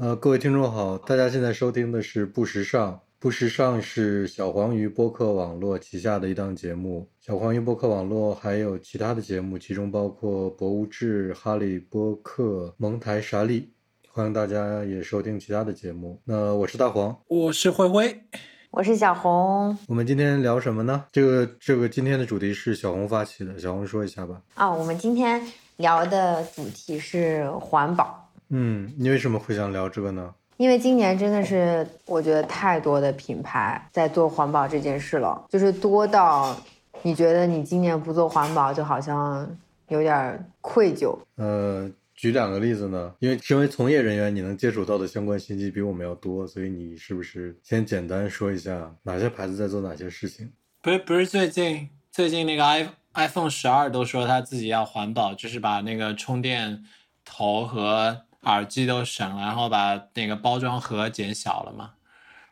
呃，各位听众好，大家现在收听的是不时尚。不时尚是小黄鱼播客网络旗下的一档节目。小黄鱼播客网络还有其他的节目，其中包括博物志、哈利波特、蒙台莎利。欢迎大家也收听其他的节目。那我是大黄，我是灰灰，我是小红。我们今天聊什么呢？这个这个今天的主题是小红发起的，小红说一下吧。啊，我们今天聊的主题是环保。嗯，你为什么会想聊这个呢？因为今年真的是我觉得太多的品牌在做环保这件事了，就是多到你觉得你今年不做环保就好像有点愧疚。呃，举两个例子呢？因为身为从业人员，你能接触到的相关信息比我们要多，所以你是不是先简单说一下哪些牌子在做哪些事情？不是不是，最近最近那个 i iPhone 十二都说他自己要环保，就是把那个充电头和耳机都省了，然后把那个包装盒减小了嘛，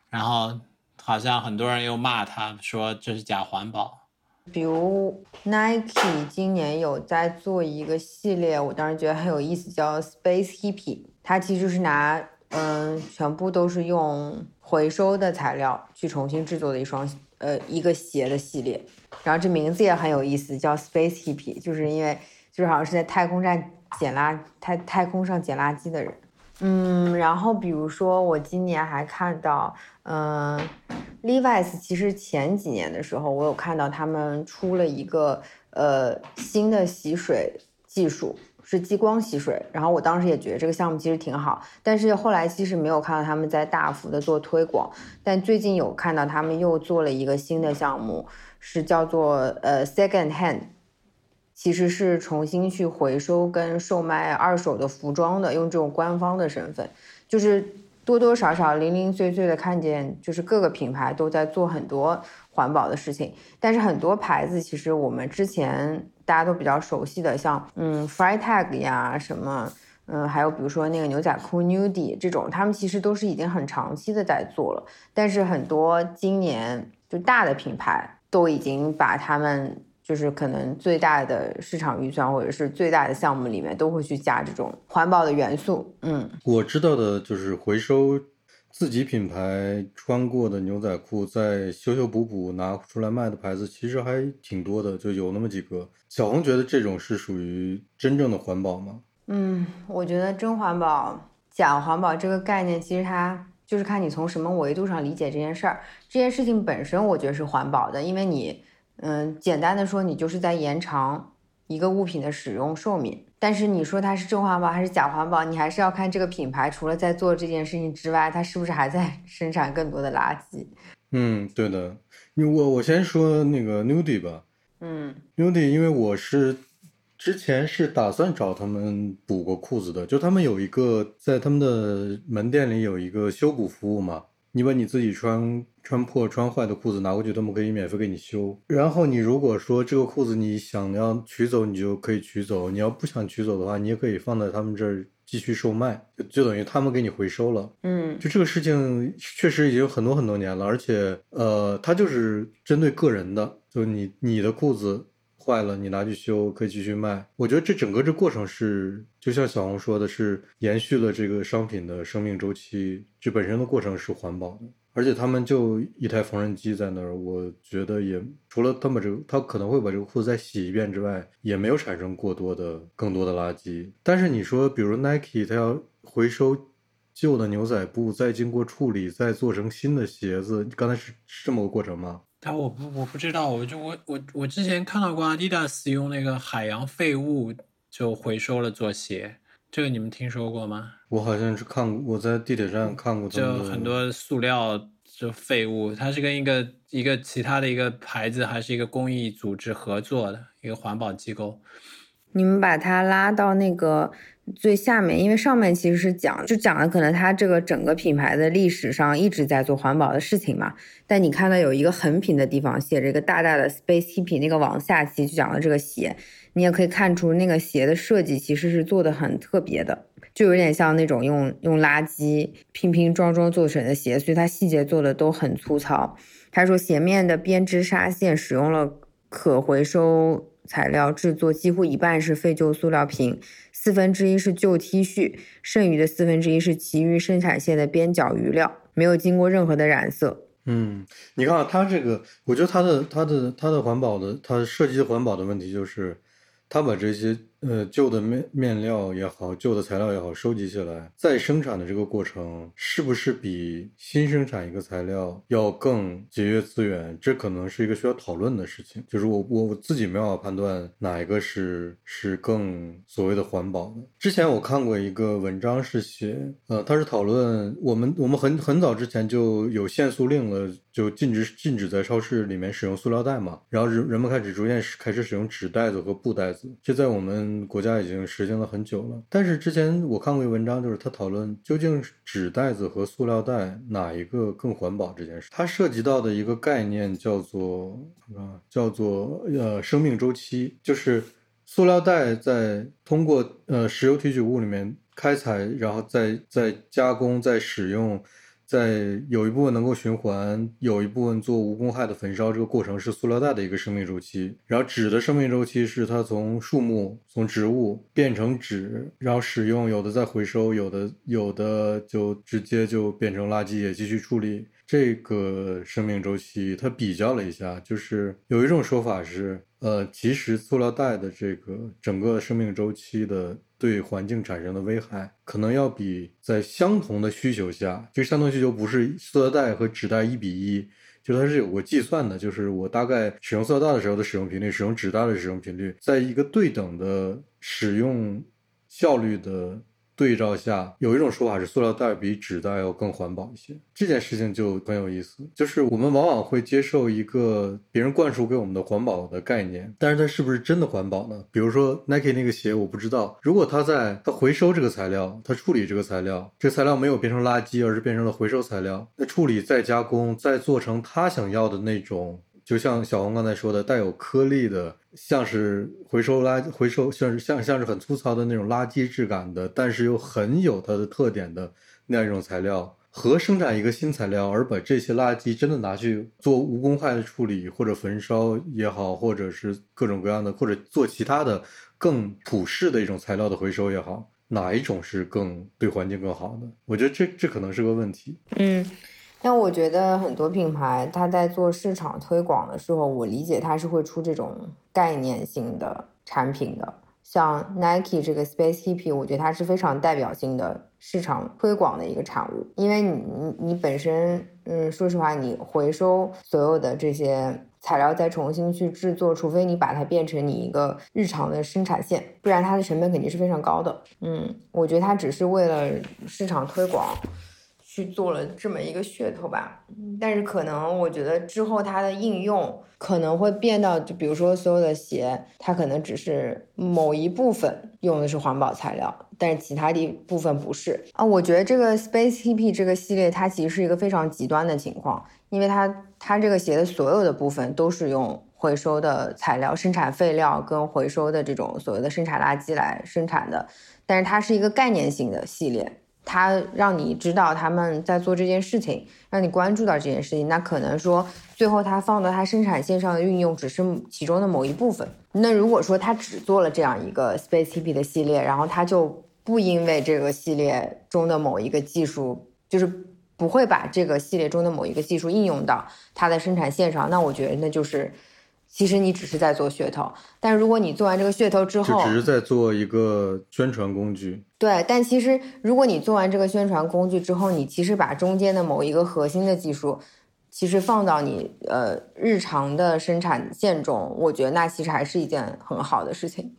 然后好像很多人又骂他说这是假环保。比如 Nike 今年有在做一个系列，我当时觉得很有意思，叫 Space Hippie，它其实是拿嗯全部都是用回收的材料去重新制作的一双呃一个鞋的系列，然后这名字也很有意思，叫 Space Hippie，就是因为就是好像是在太空站。捡垃太太空上捡垃圾的人，嗯，然后比如说我今年还看到，嗯，Levi's 其实前几年的时候，我有看到他们出了一个呃新的洗水技术，是激光洗水，然后我当时也觉得这个项目其实挺好，但是后来其实没有看到他们在大幅的做推广，但最近有看到他们又做了一个新的项目，是叫做呃 Second Hand。其实是重新去回收跟售卖二手的服装的，用这种官方的身份，就是多多少少零零碎碎的看见，就是各个品牌都在做很多环保的事情。但是很多牌子其实我们之前大家都比较熟悉的，像嗯 Freitag 呀什么，嗯还有比如说那个牛仔裤 nudi 这种，他们其实都是已经很长期的在做了。但是很多今年就大的品牌都已经把他们。就是可能最大的市场预算或者是最大的项目里面都会去加这种环保的元素。嗯，我知道的就是回收自己品牌穿过的牛仔裤，再修修补补拿出来卖的牌子，其实还挺多的，就有那么几个。小红觉得这种是属于真正的环保吗？嗯，我觉得真环保、假环保这个概念，其实它就是看你从什么维度上理解这件事儿。这件事情本身，我觉得是环保的，因为你。嗯，简单的说，你就是在延长一个物品的使用寿命。但是你说它是真环保还是假环保，你还是要看这个品牌除了在做这件事情之外，它是不是还在 生产更多的垃圾。嗯，对的。我我先说那个 Nudie 吧。嗯，Nudie，因为我是之前是打算找他们补过裤子的，就他们有一个在他们的门店里有一个修补服务嘛。你把你自己穿穿破、穿坏的裤子拿过去，他们可以免费给你修。然后你如果说这个裤子你想要取走，你就可以取走；你要不想取走的话，你也可以放在他们这儿继续售卖，就就等于他们给你回收了。嗯，就这个事情确实已经很多很多年了，而且呃，它就是针对个人的，就你你的裤子。坏了，你拿去修可以继续卖。我觉得这整个这过程是，就像小红说的，是延续了这个商品的生命周期。这本身的过程是环保的，而且他们就一台缝纫机在那儿，我觉得也除了他们这个，他可能会把这个裤子再洗一遍之外，也没有产生过多的更多的垃圾。但是你说，比如 Nike，它要回收旧的牛仔布，再经过处理，再做成新的鞋子，刚才是是这么个过程吗？他我不我不知道，我就我我我之前看到过 Adidas 用那个海洋废物就回收了做鞋，这个你们听说过吗？我好像是看，我在地铁站看过。就很多塑料就废物，它是跟一个一个其他的一个牌子还是一个公益组织合作的一个环保机构。你们把它拉到那个。最下面，因为上面其实是讲，就讲了可能它这个整个品牌的历史上一直在做环保的事情嘛。但你看到有一个横屏的地方写着一个大大的 Space Hippie，那个往下其实就讲了这个鞋，你也可以看出那个鞋的设计其实是做的很特别的，就有点像那种用用垃圾拼拼装装做成的鞋，所以它细节做的都很粗糙。他说鞋面的编织纱线使用了可回收材料制作，几乎一半是废旧塑料瓶。四分之一是旧 T 恤，剩余的四分之一是其余生产线的边角余料，没有经过任何的染色。嗯，你看，它这个，我觉得它的它的它的环保的，它设计环保的问题就是，它把这些。呃，旧的面面料也好，旧的材料也好，收集起来再生产的这个过程，是不是比新生产一个材料要更节约资源？这可能是一个需要讨论的事情。就是我我我自己没办法判断哪一个是是更所谓的环保的。之前我看过一个文章是写，呃，他是讨论我们我们很很早之前就有限塑令了，就禁止禁止在超市里面使用塑料袋嘛，然后人人们开始逐渐开始使用纸袋子和布袋子，这在我们。国家已经实行了很久了，但是之前我看过一文章，就是他讨论究竟纸袋子和塑料袋哪一个更环保这件事。它涉及到的一个概念叫做啊，叫做呃生命周期，就是塑料袋在通过呃石油提取物里面开采，然后再再加工再使用。在有一部分能够循环，有一部分做无公害的焚烧，这个过程是塑料袋的一个生命周期。然后纸的生命周期是它从树木、从植物变成纸，然后使用，有的再回收，有的有的就直接就变成垃圾也继续处理。这个生命周期，它比较了一下，就是有一种说法是，呃，其实塑料袋的这个整个生命周期的对环境产生的危害，可能要比在相同的需求下，这个相同需求不是塑料袋和纸袋一比一，就它是有过计算的，就是我大概使用塑料袋的时候的使用频率，使用纸袋的使用频率，在一个对等的使用效率的。对照下，有一种说法是塑料袋比纸袋要更环保一些。这件事情就很有意思，就是我们往往会接受一个别人灌输给我们的环保的概念，但是它是不是真的环保呢？比如说 Nike 那个鞋，我不知道，如果它在它回收这个材料，它处理这个材料，这材料没有变成垃圾，而是变成了回收材料，那处理再加工，再做成他想要的那种。就像小红刚才说的，带有颗粒的，像是回收垃回收，像是像像是很粗糙的那种垃圾质感的，但是又很有它的特点的那样一种材料，和生产一个新材料，而把这些垃圾真的拿去做无公害的处理，或者焚烧也好，或者是各种各样的，或者做其他的更普适的一种材料的回收也好，哪一种是更对环境更好的？我觉得这这可能是个问题。嗯。但我觉得很多品牌，它在做市场推广的时候，我理解它是会出这种概念性的产品的。像 Nike 这个 Space Hippie，我觉得它是非常代表性的市场推广的一个产物。因为你你你本身，嗯，说实话，你回收所有的这些材料再重新去制作，除非你把它变成你一个日常的生产线，不然它的成本肯定是非常高的。嗯，我觉得它只是为了市场推广。去做了这么一个噱头吧，但是可能我觉得之后它的应用可能会变到，就比如说所有的鞋，它可能只是某一部分用的是环保材料，但是其他的部分不是啊。我觉得这个 Space Hippie 这个系列，它其实是一个非常极端的情况，因为它它这个鞋的所有的部分都是用回收的材料、生产废料跟回收的这种所谓的生产垃圾来生产的，但是它是一个概念性的系列。他让你知道他们在做这件事情，让你关注到这件事情。那可能说最后他放到他生产线上的运用只是其中的某一部分。那如果说他只做了这样一个 Space Hippie 的系列，然后他就不因为这个系列中的某一个技术，就是不会把这个系列中的某一个技术应用到它的生产线上，那我觉得那就是。其实你只是在做噱头，但如果你做完这个噱头之后，就只是在做一个宣传工具。对，但其实如果你做完这个宣传工具之后，你其实把中间的某一个核心的技术，其实放到你呃日常的生产线中，我觉得那其实还是一件很好的事情。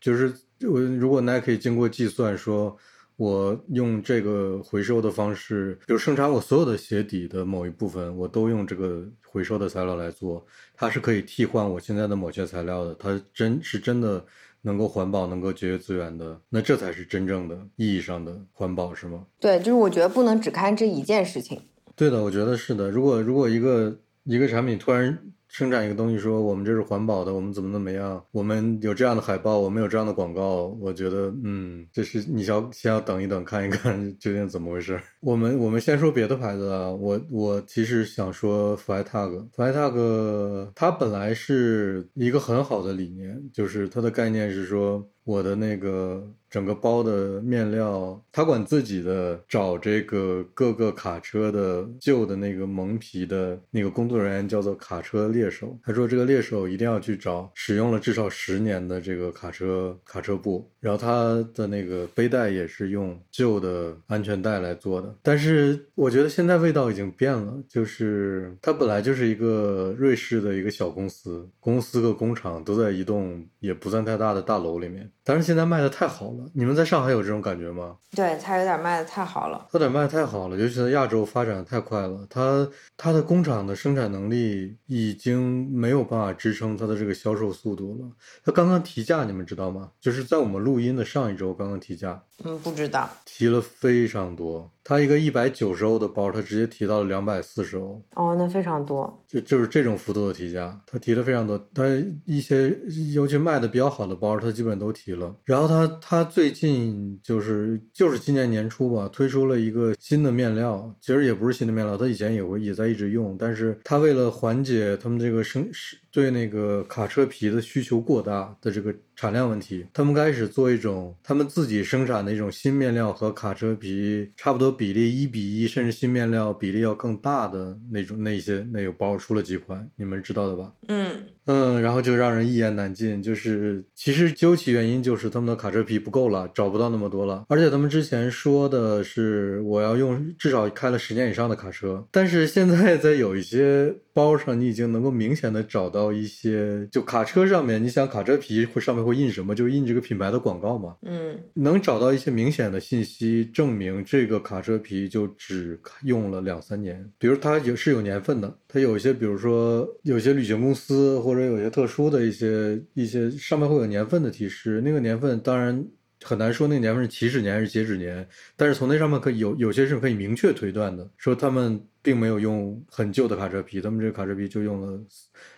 就是我如果 Nike 经过计算说。我用这个回收的方式，就生产我所有的鞋底的某一部分，我都用这个回收的材料来做，它是可以替换我现在的某些材料的，它真是真的能够环保、能够节约资源的，那这才是真正的意义上的环保，是吗？对，就是我觉得不能只看这一件事情。对的，我觉得是的。如果如果一个一个产品突然。生产一个东西，说我们这是环保的，我们怎么怎么样？我们有这样的海报，我们有这样的广告。我觉得，嗯，这是你要先要等一等，看一看 究竟怎么回事。我们我们先说别的牌子啊，我我其实想说 Flytag，Flytag 它本来是一个很好的理念，就是它的概念是说，我的那个整个包的面料，他管自己的找这个各个卡车的旧的那个蒙皮的那个工作人员叫做卡车猎手。他说这个猎手一定要去找使用了至少十年的这个卡车卡车布，然后他的那个背带也是用旧的安全带来做的。但是我觉得现在味道已经变了，就是它本来就是一个瑞士的一个小公司，公司和工厂都在一栋也不算太大的大楼里面，但是现在卖的太好了。你们在上海有这种感觉吗？对，它有点卖的太好了。它有点卖的太好了，尤其在亚洲发展的太快了。它它的工厂的生产能力已经没有办法支撑它的这个销售速度了。它刚刚提价，你们知道吗？就是在我们录音的上一周刚刚提价，嗯，不知道。提了非常多。它一个一百九十欧的包，它直接提到了两百四十欧。哦，那非常多。就就是这种幅度的提价，它提了非常多。它一些尤其卖的比较好的包，它基本都提了。然后它它最近就是就是今年年初吧，推出了一个新的面料，其实也不是新的面料，它以前也会也在一直用，但是它为了缓解他们这个生是对那个卡车皮的需求过大的这个产量问题，他们开始做一种他们自己生产的一种新面料和卡车皮差不多比例一比一，甚至新面料比例要更大的那种那些那个包出了几款，你们知道的吧？嗯嗯，然后就让人一言难尽。就是其实究其原因，就是他们的卡车皮不够了，找不到那么多了。而且他们之前说的是我要用至少开了十年以上的卡车，但是现在在有一些包上，你已经能够明显的找到一些，就卡车上面，你想卡车皮会上面会印什么？就印这个品牌的广告嘛。嗯能找到一些明显的信息，证明这个卡车皮就只用了两三年。比如它有是有年份的，它有一些，比如说有些旅行公司或或者有些特殊的一些一些上面会有年份的提示，那个年份当然很难说那个年份是起始年还是截止年，但是从那上面可以有有些是可以明确推断的，说他们并没有用很旧的卡车皮，他们这个卡车皮就用了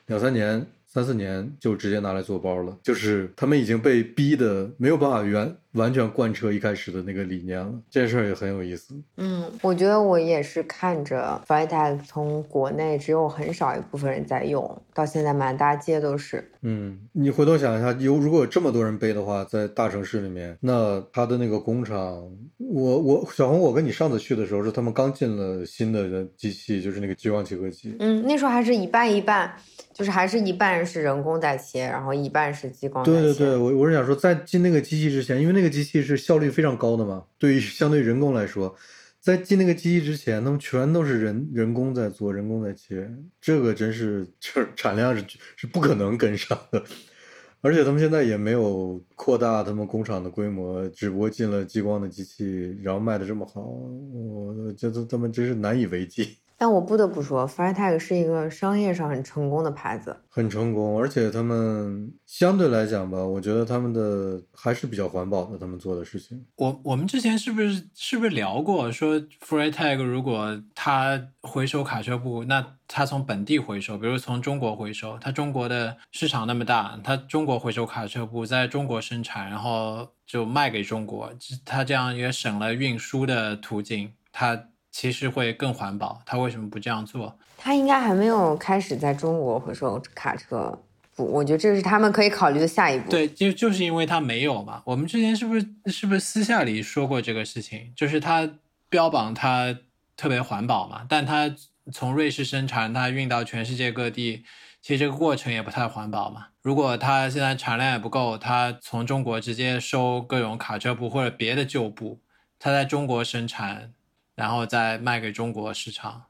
两三年。三四年就直接拿来做包了，就是他们已经被逼的没有办法原完全贯彻一开始的那个理念了。这事儿也很有意思。嗯，我觉得我也是看着 Freitag 从国内只有很少一部分人在用，到现在满大街都是。嗯，你回头想一下，有如果有这么多人背的话，在大城市里面，那他的那个工厂，我我小红，我跟你上次去的时候是他们刚进了新的机器，就是那个激光切割机。嗯，那时候还是一半一半，就是还是一半是人工在切，然后一半是激光。对对对，我我是想说，在进那个机器之前，因为那这个机器是效率非常高的嘛，对于相对人工来说，在进那个机器之前，他们全都是人人工在做，人工在切，这个真是这 产量是是不可能跟上的。而且他们现在也没有扩大他们工厂的规模，只不过进了激光的机器，然后卖的这么好，我觉得他们真是难以为继。但我不得不说，Freitag 是一个商业上很成功的牌子。很成功，而且他们相对来讲吧，我觉得他们的还是比较环保的，他们做的事情。我我们之前是不是是不是聊过说 Freitag 如果他回收卡车布，那他从本地回收，比如从中国回收，他中国的市场那么大，他中国回收卡车布在中国生产，然后就卖给中国，他这样也省了运输的途径，它其实会更环保。他为什么不这样做？他应该还没有开始在中国回收卡车布，我觉得这是他们可以考虑的下一步。对，就就是因为他没有嘛。我们之前是不是是不是私下里说过这个事情？就是他标榜他特别环保嘛，但他从瑞士生产，他运到全世界各地，其实这个过程也不太环保嘛。如果他现在产量也不够，他从中国直接收各种卡车布或者别的旧布，他在中国生产，然后再卖给中国市场。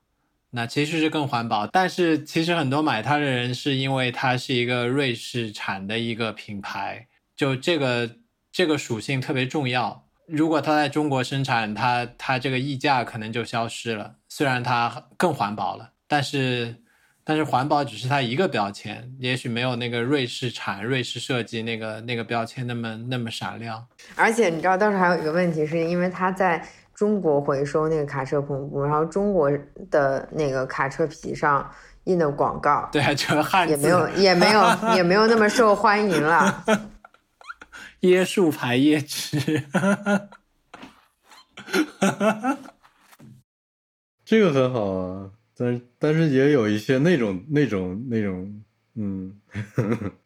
那其实是更环保，但是其实很多买它的人是因为它是一个瑞士产的一个品牌，就这个这个属性特别重要。如果它在中国生产，它它这个溢价可能就消失了。虽然它更环保了，但是但是环保只是它一个标签，也许没有那个瑞士产、瑞士设计那个那个标签那么那么闪亮。而且你知道，当时还有一个问题，是因为它在。中国回收那个卡车篷布，然后中国的那个卡车皮上印的广告，对啊，就是汉字，也没有也没有也没有那么受欢迎了。椰树牌椰汁，这个很好啊，但但是也有一些那种那种那种，嗯，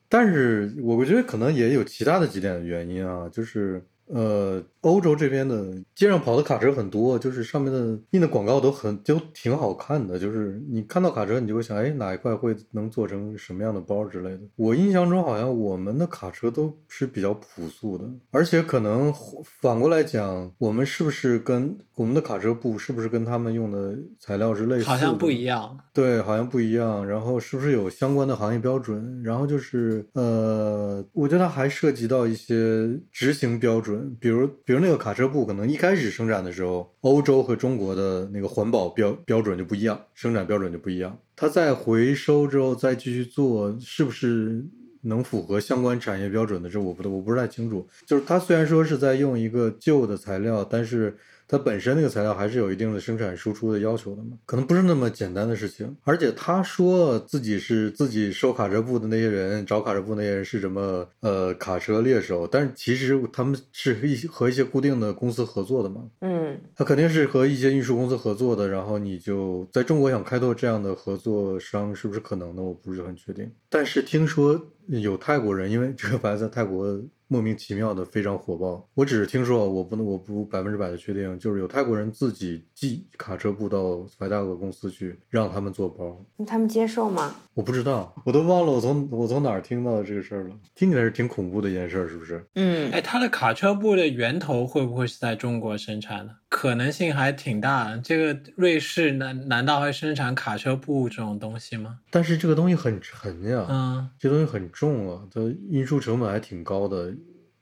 但是我觉得可能也有其他的几点原因啊，就是。呃，欧洲这边的街上跑的卡车很多，就是上面的印的广告都很都挺好看的，就是你看到卡车，你就会想，哎，哪一块会能做成什么样的包之类的。我印象中好像我们的卡车都是比较朴素的，而且可能反过来讲，我们是不是跟我们的卡车布是不是跟他们用的材料是类似的？好像不一样。对，好像不一样。然后是不是有相关的行业标准？然后就是呃，我觉得还涉及到一些执行标准。比如，比如那个卡车布，可能一开始生产的时候，欧洲和中国的那个环保标标准就不一样，生产标准就不一样。它在回收之后再继续做，是不是能符合相关产业标准的？这我不，我不是太清楚。就是它虽然说是在用一个旧的材料，但是。它本身那个材料还是有一定的生产输出的要求的嘛，可能不是那么简单的事情。而且他说自己是自己收卡车布的那些人，找卡车布那些人是什么？呃，卡车猎手。但是其实他们是一些和一些固定的公司合作的嘛。嗯，他肯定是和一些运输公司合作的。然后你就在中国想开拓这样的合作商，是不是可能的？我不是很确定。但是听说有泰国人，因为这个牌子在泰国。莫名其妙的非常火爆，我只是听说，我不能，我不百分之百的确定，就是有泰国人自己寄卡车布到怀大哥公司去，让他们做包，他们接受吗？我不知道，我都忘了我从我从哪儿听到的这个事儿了，听起来是挺恐怖的一件事，是不是？嗯，哎，他的卡车布的源头会不会是在中国生产的？可能性还挺大。这个瑞士难难道会生产卡车布这种东西吗？但是这个东西很沉呀，嗯，这东西很重啊，它运输成本还挺高的。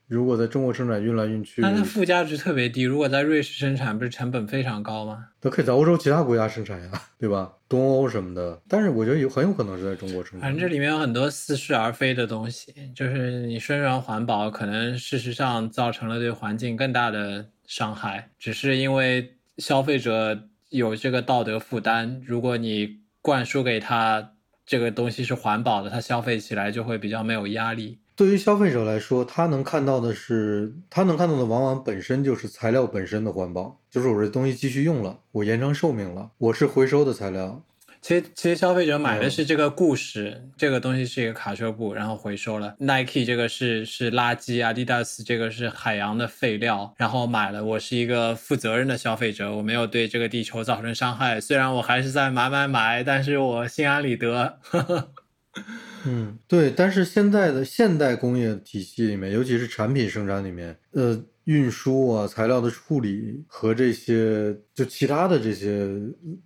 如果在中国生产运来运去，它的附加值特别低。如果在瑞士生产，不是成本非常高吗？都可以在欧洲其他国家生产呀，对吧？东欧什么的。但是我觉得有很有可能是在中国生产。反正这里面有很多似是而非的东西，就是你宣传环保，可能事实上造成了对环境更大的伤害，只是因为消费者有这个道德负担。如果你灌输给他这个东西是环保的，他消费起来就会比较没有压力。对于消费者来说，他能看到的是，他能看到的往往本身就是材料本身的环保，就是我这东西继续用了，我延长寿命了，我是回收的材料。其实，其实消费者买的是这个故事，这个东西是一个卡车布，然后回收了。Nike 这个是是垃圾，Adidas 这个是海洋的废料，然后买了。我是一个负责任的消费者，我没有对这个地球造成伤害。虽然我还是在买买买，但是我心安理得。嗯，对，但是现在的现代工业体系里面，尤其是产品生产里面，呃，运输啊、材料的处理和这些就其他的这些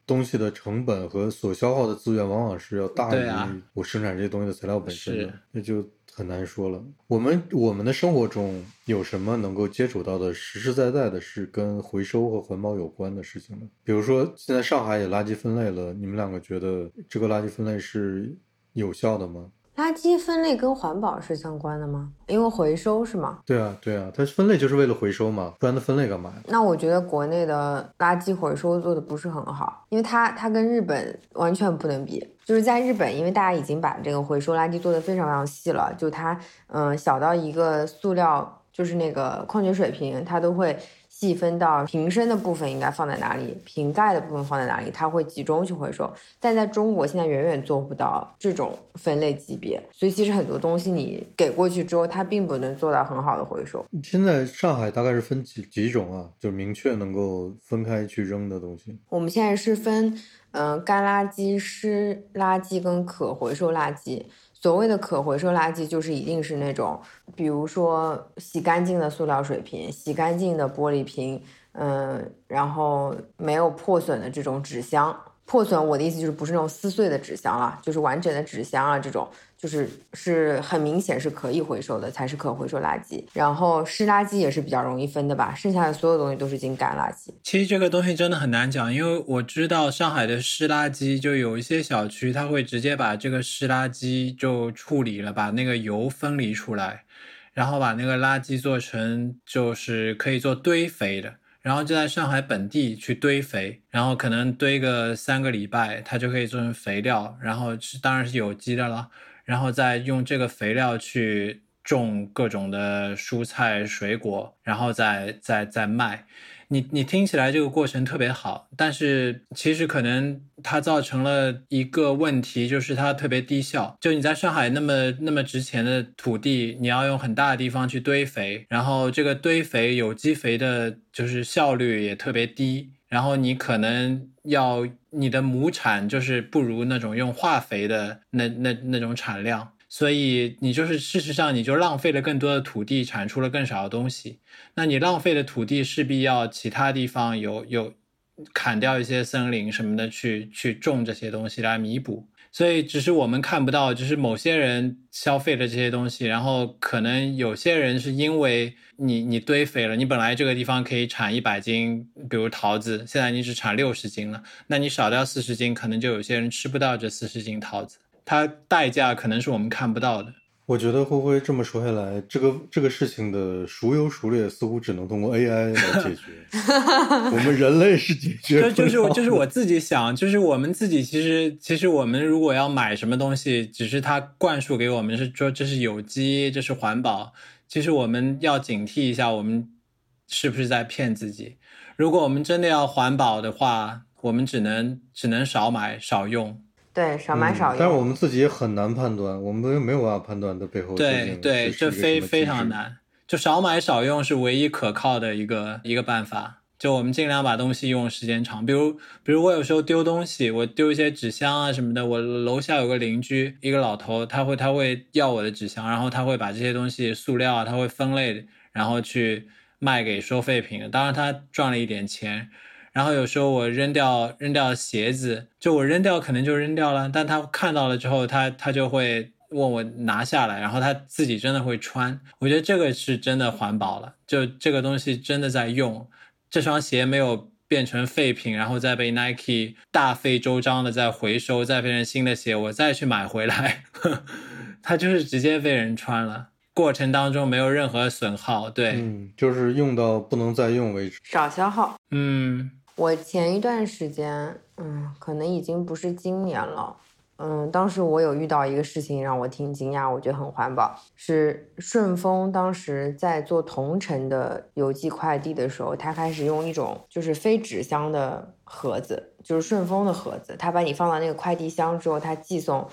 东西的成本和所消耗的资源，往往是要大于我生产这些东西的材料本身的，那就很难说了。我们我们的生活中有什么能够接触到的实实在在的是跟回收和环保有关的事情呢？比如说，现在上海也垃圾分类了，你们两个觉得这个垃圾分类是？有效的吗？垃圾分类跟环保是相关的吗？因为回收是吗？对啊，对啊，它分类就是为了回收嘛，不然它分类干嘛呀？那我觉得国内的垃圾回收做的不是很好，因为它它跟日本完全不能比。就是在日本，因为大家已经把这个回收垃圾做的非常非常细了，就它嗯小到一个塑料，就是那个矿泉水瓶，它都会。细分到瓶身的部分应该放在哪里，瓶盖的部分放在哪里，它会集中去回收。但在中国现在远远做不到这种分类级别，所以其实很多东西你给过去之后，它并不能做到很好的回收。现在上海大概是分几几种啊？就明确能够分开去扔的东西。我们现在是分，嗯，干垃圾、湿垃圾跟可回收垃圾。所谓的可回收垃圾，就是一定是那种，比如说洗干净的塑料水瓶、洗干净的玻璃瓶，嗯，然后没有破损的这种纸箱。破损，我的意思就是不是那种撕碎的纸箱了，就是完整的纸箱啊，这种就是是很明显是可以回收的，才是可回收垃圾。然后湿垃圾也是比较容易分的吧，剩下的所有东西都是进干垃圾。其实这个东西真的很难讲，因为我知道上海的湿垃圾就有一些小区，它会直接把这个湿垃圾就处理了，把那个油分离出来，然后把那个垃圾做成就是可以做堆肥的。然后就在上海本地去堆肥，然后可能堆个三个礼拜，它就可以做成肥料，然后是当然是有机的了，然后再用这个肥料去种各种的蔬菜水果，然后再再再卖。你你听起来这个过程特别好，但是其实可能它造成了一个问题，就是它特别低效。就你在上海那么那么值钱的土地，你要用很大的地方去堆肥，然后这个堆肥有机肥的，就是效率也特别低。然后你可能要你的亩产就是不如那种用化肥的那那那种产量。所以你就是事实上你就浪费了更多的土地，产出了更少的东西。那你浪费的土地势必要其他地方有有砍掉一些森林什么的去去种这些东西来弥补。所以只是我们看不到，就是某些人消费的这些东西，然后可能有些人是因为你你堆肥了，你本来这个地方可以产一百斤，比如桃子，现在你只产六十斤了，那你少掉四十斤，可能就有些人吃不到这四十斤桃子。它代价可能是我们看不到的。我觉得灰灰这么说下来，这个这个事情的孰优孰劣，似乎只能通过 AI 来解决。我们人类是解决不就是就是我自己想，就是我们自己其实其实我们如果要买什么东西，只是它灌输给我们是说这是有机，这是环保，其实我们要警惕一下，我们是不是在骗自己？如果我们真的要环保的话，我们只能只能少买少用。对，少买少用。但是我们自己很难判断，我们没有办法判断的背后。对对，这非非常难。就少买少用是唯一可靠的一个一个办法。就我们尽量把东西用时间长。比如比如我有时候丢东西，我丢一些纸箱啊什么的。我楼下有个邻居，一个老头，他会他会要我的纸箱，然后他会把这些东西塑料啊，他会分类，然后去卖给收废品。当然他赚了一点钱。然后有时候我扔掉扔掉鞋子，就我扔掉可能就扔掉了，但他看到了之后，他他就会问我拿下来，然后他自己真的会穿。我觉得这个是真的环保了，就这个东西真的在用，这双鞋没有变成废品，然后再被 Nike 大费周章的再回收，再变成新的鞋，我再去买回来，它就是直接被人穿了，过程当中没有任何损耗，对，嗯，就是用到不能再用为止，少消耗，嗯。我前一段时间，嗯，可能已经不是今年了，嗯，当时我有遇到一个事情让我挺惊讶，我觉得很环保，是顺丰当时在做同城的邮寄快递的时候，他开始用一种就是非纸箱的盒子，就是顺丰的盒子，他把你放到那个快递箱之后，他寄送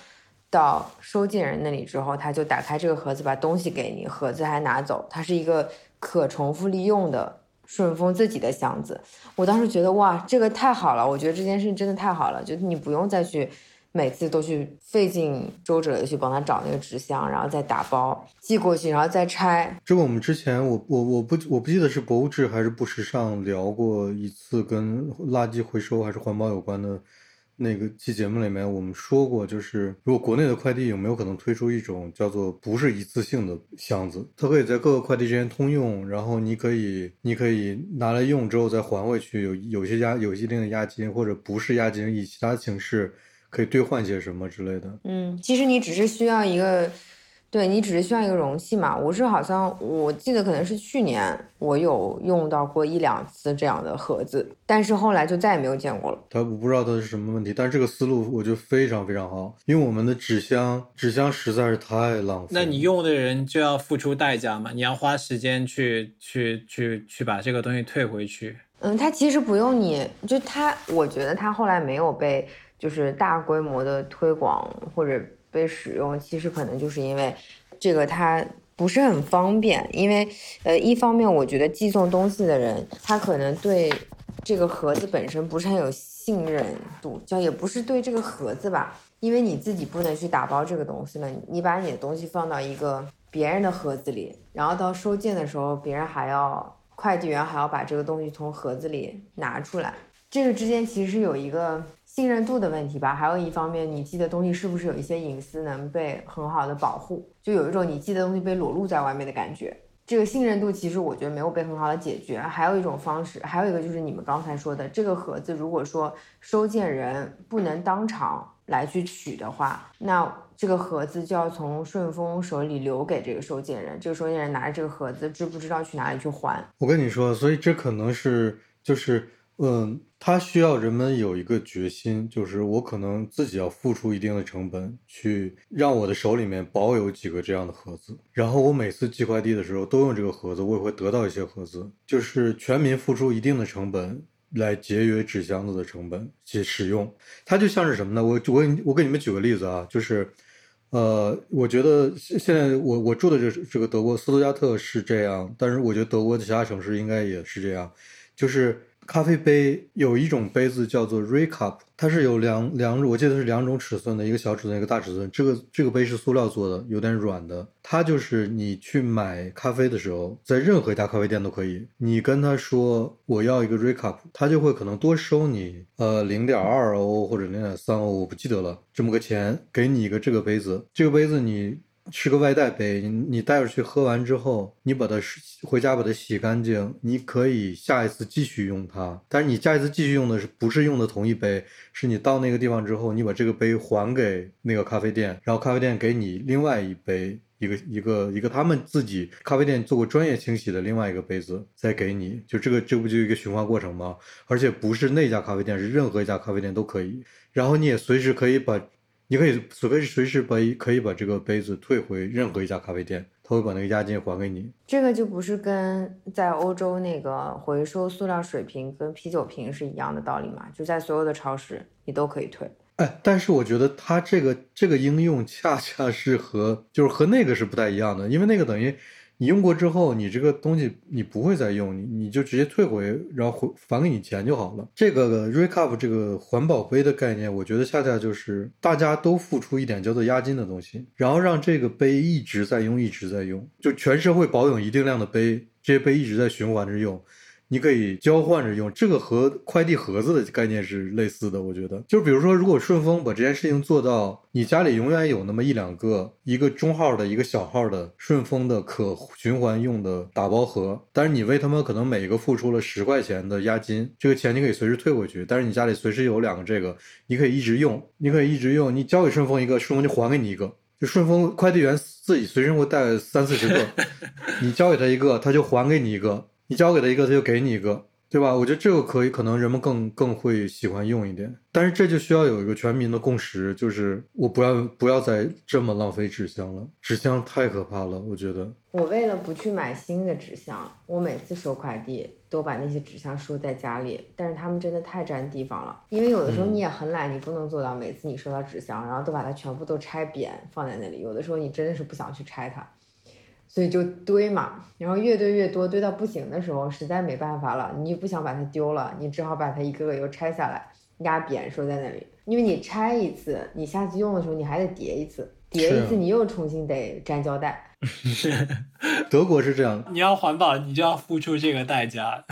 到收件人那里之后，他就打开这个盒子，把东西给你，盒子还拿走，它是一个可重复利用的。顺丰自己的箱子，我当时觉得哇，这个太好了！我觉得这件事真的太好了，就你不用再去每次都去费尽周折的去帮他找那个纸箱，然后再打包寄过去，然后再拆。这个我们之前我我我不我不记得是博物志还是不时尚聊过一次跟垃圾回收还是环保有关的。那个期节目里面我们说过，就是如果国内的快递有没有可能推出一种叫做不是一次性的箱子，它可以在各个快递之间通用，然后你可以你可以拿来用之后再还回去，有有些押有一定的押金或者不是押金，以其他形式可以兑换些什么之类的。嗯，其实你只是需要一个。对你只是需要一个容器嘛？我是好像我记得可能是去年我有用到过一两次这样的盒子，但是后来就再也没有见过了。他我不知道它是什么问题，但是这个思路我觉得非常非常好，因为我们的纸箱纸箱实在是太浪费。那你用的人就要付出代价嘛？你要花时间去去去去把这个东西退回去。嗯，它其实不用你就它，我觉得它后来没有被就是大规模的推广或者。被使用其实可能就是因为这个它不是很方便，因为呃一方面我觉得寄送东西的人他可能对这个盒子本身不是很有信任度，叫也不是对这个盒子吧，因为你自己不能去打包这个东西了，你把你的东西放到一个别人的盒子里，然后到收件的时候，别人还要快递员还要把这个东西从盒子里拿出来，这个之间其实有一个。信任度的问题吧，还有一方面，你寄的东西是不是有一些隐私能被很好的保护？就有一种你寄的东西被裸露在外面的感觉。这个信任度其实我觉得没有被很好的解决。还有一种方式，还有一个就是你们刚才说的，这个盒子如果说收件人不能当场来去取的话，那这个盒子就要从顺丰手里留给这个收件人，这个收件人拿着这个盒子，知不知道去哪里去还？我跟你说，所以这可能是就是。嗯，它需要人们有一个决心，就是我可能自己要付出一定的成本，去让我的手里面保有几个这样的盒子，然后我每次寄快递的时候都用这个盒子，我也会得到一些盒子，就是全民付出一定的成本来节约纸箱子的成本去使用。它就像是什么呢？我我我给你们举个例子啊，就是。呃，我觉得现现在我我住的这这个德国斯图加特是这样，但是我觉得德国的其他城市应该也是这样，就是咖啡杯有一种杯子叫做 Re Cup，它是有两两种，我记得是两种尺寸的，一个小尺寸，一个大尺寸。这个这个杯是塑料做的，有点软的。它就是你去买咖啡的时候，在任何一家咖啡店都可以，你跟他说我要一个 Re Cup，他就会可能多收你呃零点二欧或者零点三欧，我不记得了，这么个钱，给你一个这个杯子，这个杯子你。是个外带杯，你你带出去喝完之后，你把它回家把它洗干净，你可以下一次继续用它。但是你下一次继续用的是不是用的同一杯？是你到那个地方之后，你把这个杯还给那个咖啡店，然后咖啡店给你另外一杯，一个一个一个他们自己咖啡店做过专业清洗的另外一个杯子再给你，就这个这不就一个循环过程吗？而且不是那家咖啡店，是任何一家咖啡店都可以。然后你也随时可以把。你可以随便随时把可以把这个杯子退回任何一家咖啡店，他会把那个押金还给你。这个就不是跟在欧洲那个回收塑料水瓶跟啤酒瓶是一样的道理吗？就在所有的超市你都可以退。哎，但是我觉得它这个这个应用恰恰是和就是和那个是不太一样的，因为那个等于。你用过之后，你这个东西你不会再用，你你就直接退回，然后回返给你钱就好了。这个 Recap 这个环保杯的概念，我觉得恰恰就是大家都付出一点叫做押金的东西，然后让这个杯一直在用，一直在用，就全社会保有一定量的杯，这些杯一直在循环着用。你可以交换着用，这个和快递盒子的概念是类似的。我觉得，就比如说，如果顺丰把这件事情做到，你家里永远有那么一两个，一个中号的，一个小号的顺丰的可循环用的打包盒，但是你为他们可能每个付出了十块钱的押金，这个钱你可以随时退回去，但是你家里随时有两个这个，你可以一直用，你可以一直用，你交给顺丰一个，顺丰就还给你一个，就顺丰快递员自己随身会带三四十个，你交给他一个，他就还给你一个。你交给他一个，他就给你一个，对吧？我觉得这个可以，可能人们更更会喜欢用一点。但是这就需要有一个全民的共识，就是我不要不要再这么浪费纸箱了，纸箱太可怕了。我觉得我为了不去买新的纸箱，我每次收快递都把那些纸箱收在家里。但是他们真的太占地方了，因为有的时候你也很懒，你不能做到每次你收到纸箱，然后都把它全部都拆扁放在那里。有的时候你真的是不想去拆它。所以就堆嘛，然后越堆越多，堆到不行的时候，实在没办法了，你不想把它丢了，你只好把它一个个又拆下来，压扁收在那里。因为你拆一次，你下次用的时候你还得叠一次，叠一次你又重新得粘胶带。德国是这样，你要环保，你就要付出这个代价，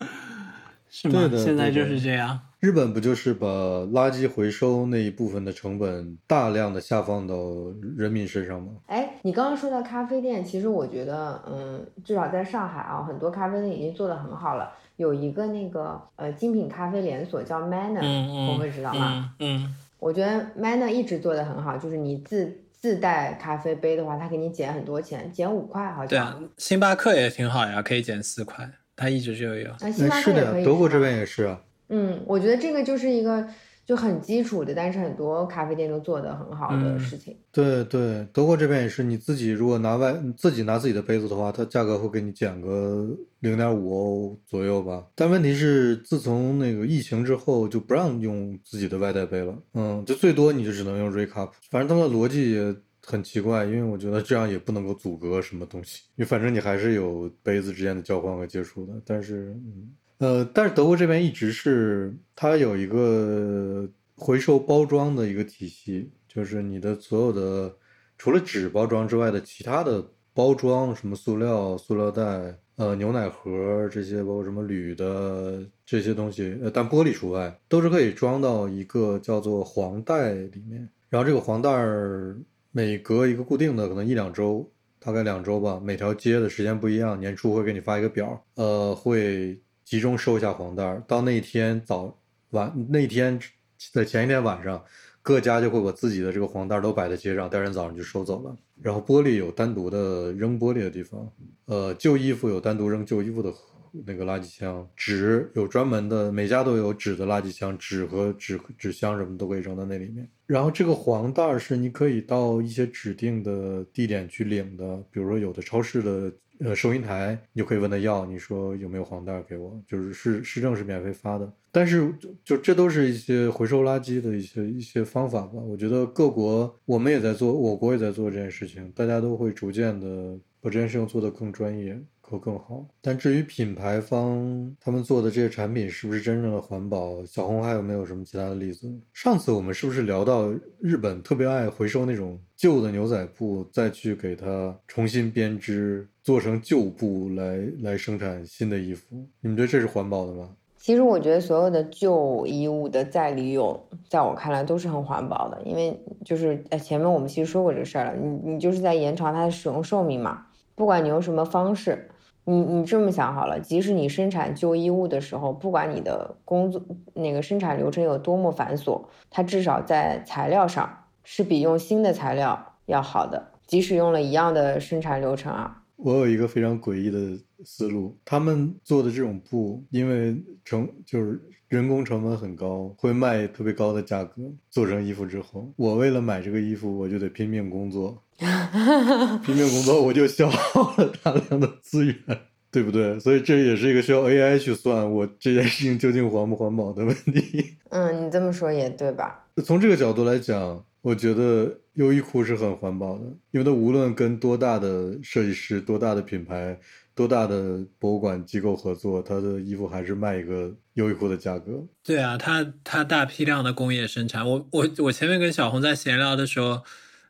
是吗？现在就是这样。日本不就是把垃圾回收那一部分的成本大量的下放到人民身上吗？哎，你刚刚说到咖啡店，其实我觉得，嗯，至少在上海啊，很多咖啡店已经做得很好了。有一个那个呃精品咖啡连锁叫 Manner，嗯我会知道吗？嗯，我觉得 Manner 一直做得很好，就是你自自带咖啡杯的话，他给你减很多钱，减五块好像。对啊，星巴克也挺好呀，可以减四块，它一直就有。啊，星巴克是的，德国这边也是啊。嗯，我觉得这个就是一个就很基础的，但是很多咖啡店都做的很好的事情。对对，德国这边也是，你自己如果拿外自己拿自己的杯子的话，它价格会给你减个零点五欧左右吧。但问题是，自从那个疫情之后，就不让用自己的外带杯了。嗯，就最多你就只能用 Recup。反正他们的逻辑也很奇怪，因为我觉得这样也不能够阻隔什么东西，因为反正你还是有杯子之间的交换和接触的。但是，嗯。呃，但是德国这边一直是它有一个回收包装的一个体系，就是你的所有的除了纸包装之外的其他的包装，什么塑料、塑料袋、呃牛奶盒这些，包括什么铝的这些东西，呃但玻璃除外，都是可以装到一个叫做黄袋里面。然后这个黄袋儿每隔一个固定的可能一两周，大概两周吧，每条街的时间不一样，年初会给你发一个表，呃会。集中收一下黄袋儿，到那天早晚那天的前一天晚上，各家就会把自己的这个黄袋都摆在街上，第二天早上就收走了。然后玻璃有单独的扔玻璃的地方，呃，旧衣服有单独扔旧衣服的那个垃圾箱，纸有专门的，每家都有纸的垃圾箱，纸和纸纸箱什么都可以扔到那里面。然后这个黄袋儿是你可以到一些指定的地点去领的，比如说有的超市的呃收银台，你就可以问他要，你说有没有黄袋给我，就是市市政是免费发的。但是就就这都是一些回收垃圾的一些一些方法吧。我觉得各国我们也在做，我国也在做这件事情，大家都会逐渐的把这件事情做得更专业。会更好，但至于品牌方他们做的这些产品是不是真正的环保，小红还有没有什么其他的例子？上次我们是不是聊到日本特别爱回收那种旧的牛仔布，再去给它重新编织，做成旧布来来生产新的衣服？你们觉得这是环保的吗？其实我觉得所有的旧衣物的再利用，在我看来都是很环保的，因为就是呃前面我们其实说过这个事儿了，你你就是在延长它的使用寿命嘛，不管你用什么方式。你你这么想好了，即使你生产旧衣物的时候，不管你的工作那个生产流程有多么繁琐，它至少在材料上是比用新的材料要好的。即使用了一样的生产流程啊，我有一个非常诡异的思路，他们做的这种布，因为成就是人工成本很高，会卖特别高的价格。做成衣服之后，我为了买这个衣服，我就得拼命工作。拼命工作，我就消耗了大量的资源，对不对？所以这也是一个需要 AI 去算我这件事情究竟环不环保的问题。嗯，你这么说也对吧？从这个角度来讲，我觉得优衣库是很环保的，因为它无论跟多大的设计师、多大的品牌、多大的博物馆机构合作，它的衣服还是卖一个优衣库的价格。对啊，它它大批量的工业生产。我我我前面跟小红在闲聊的时候。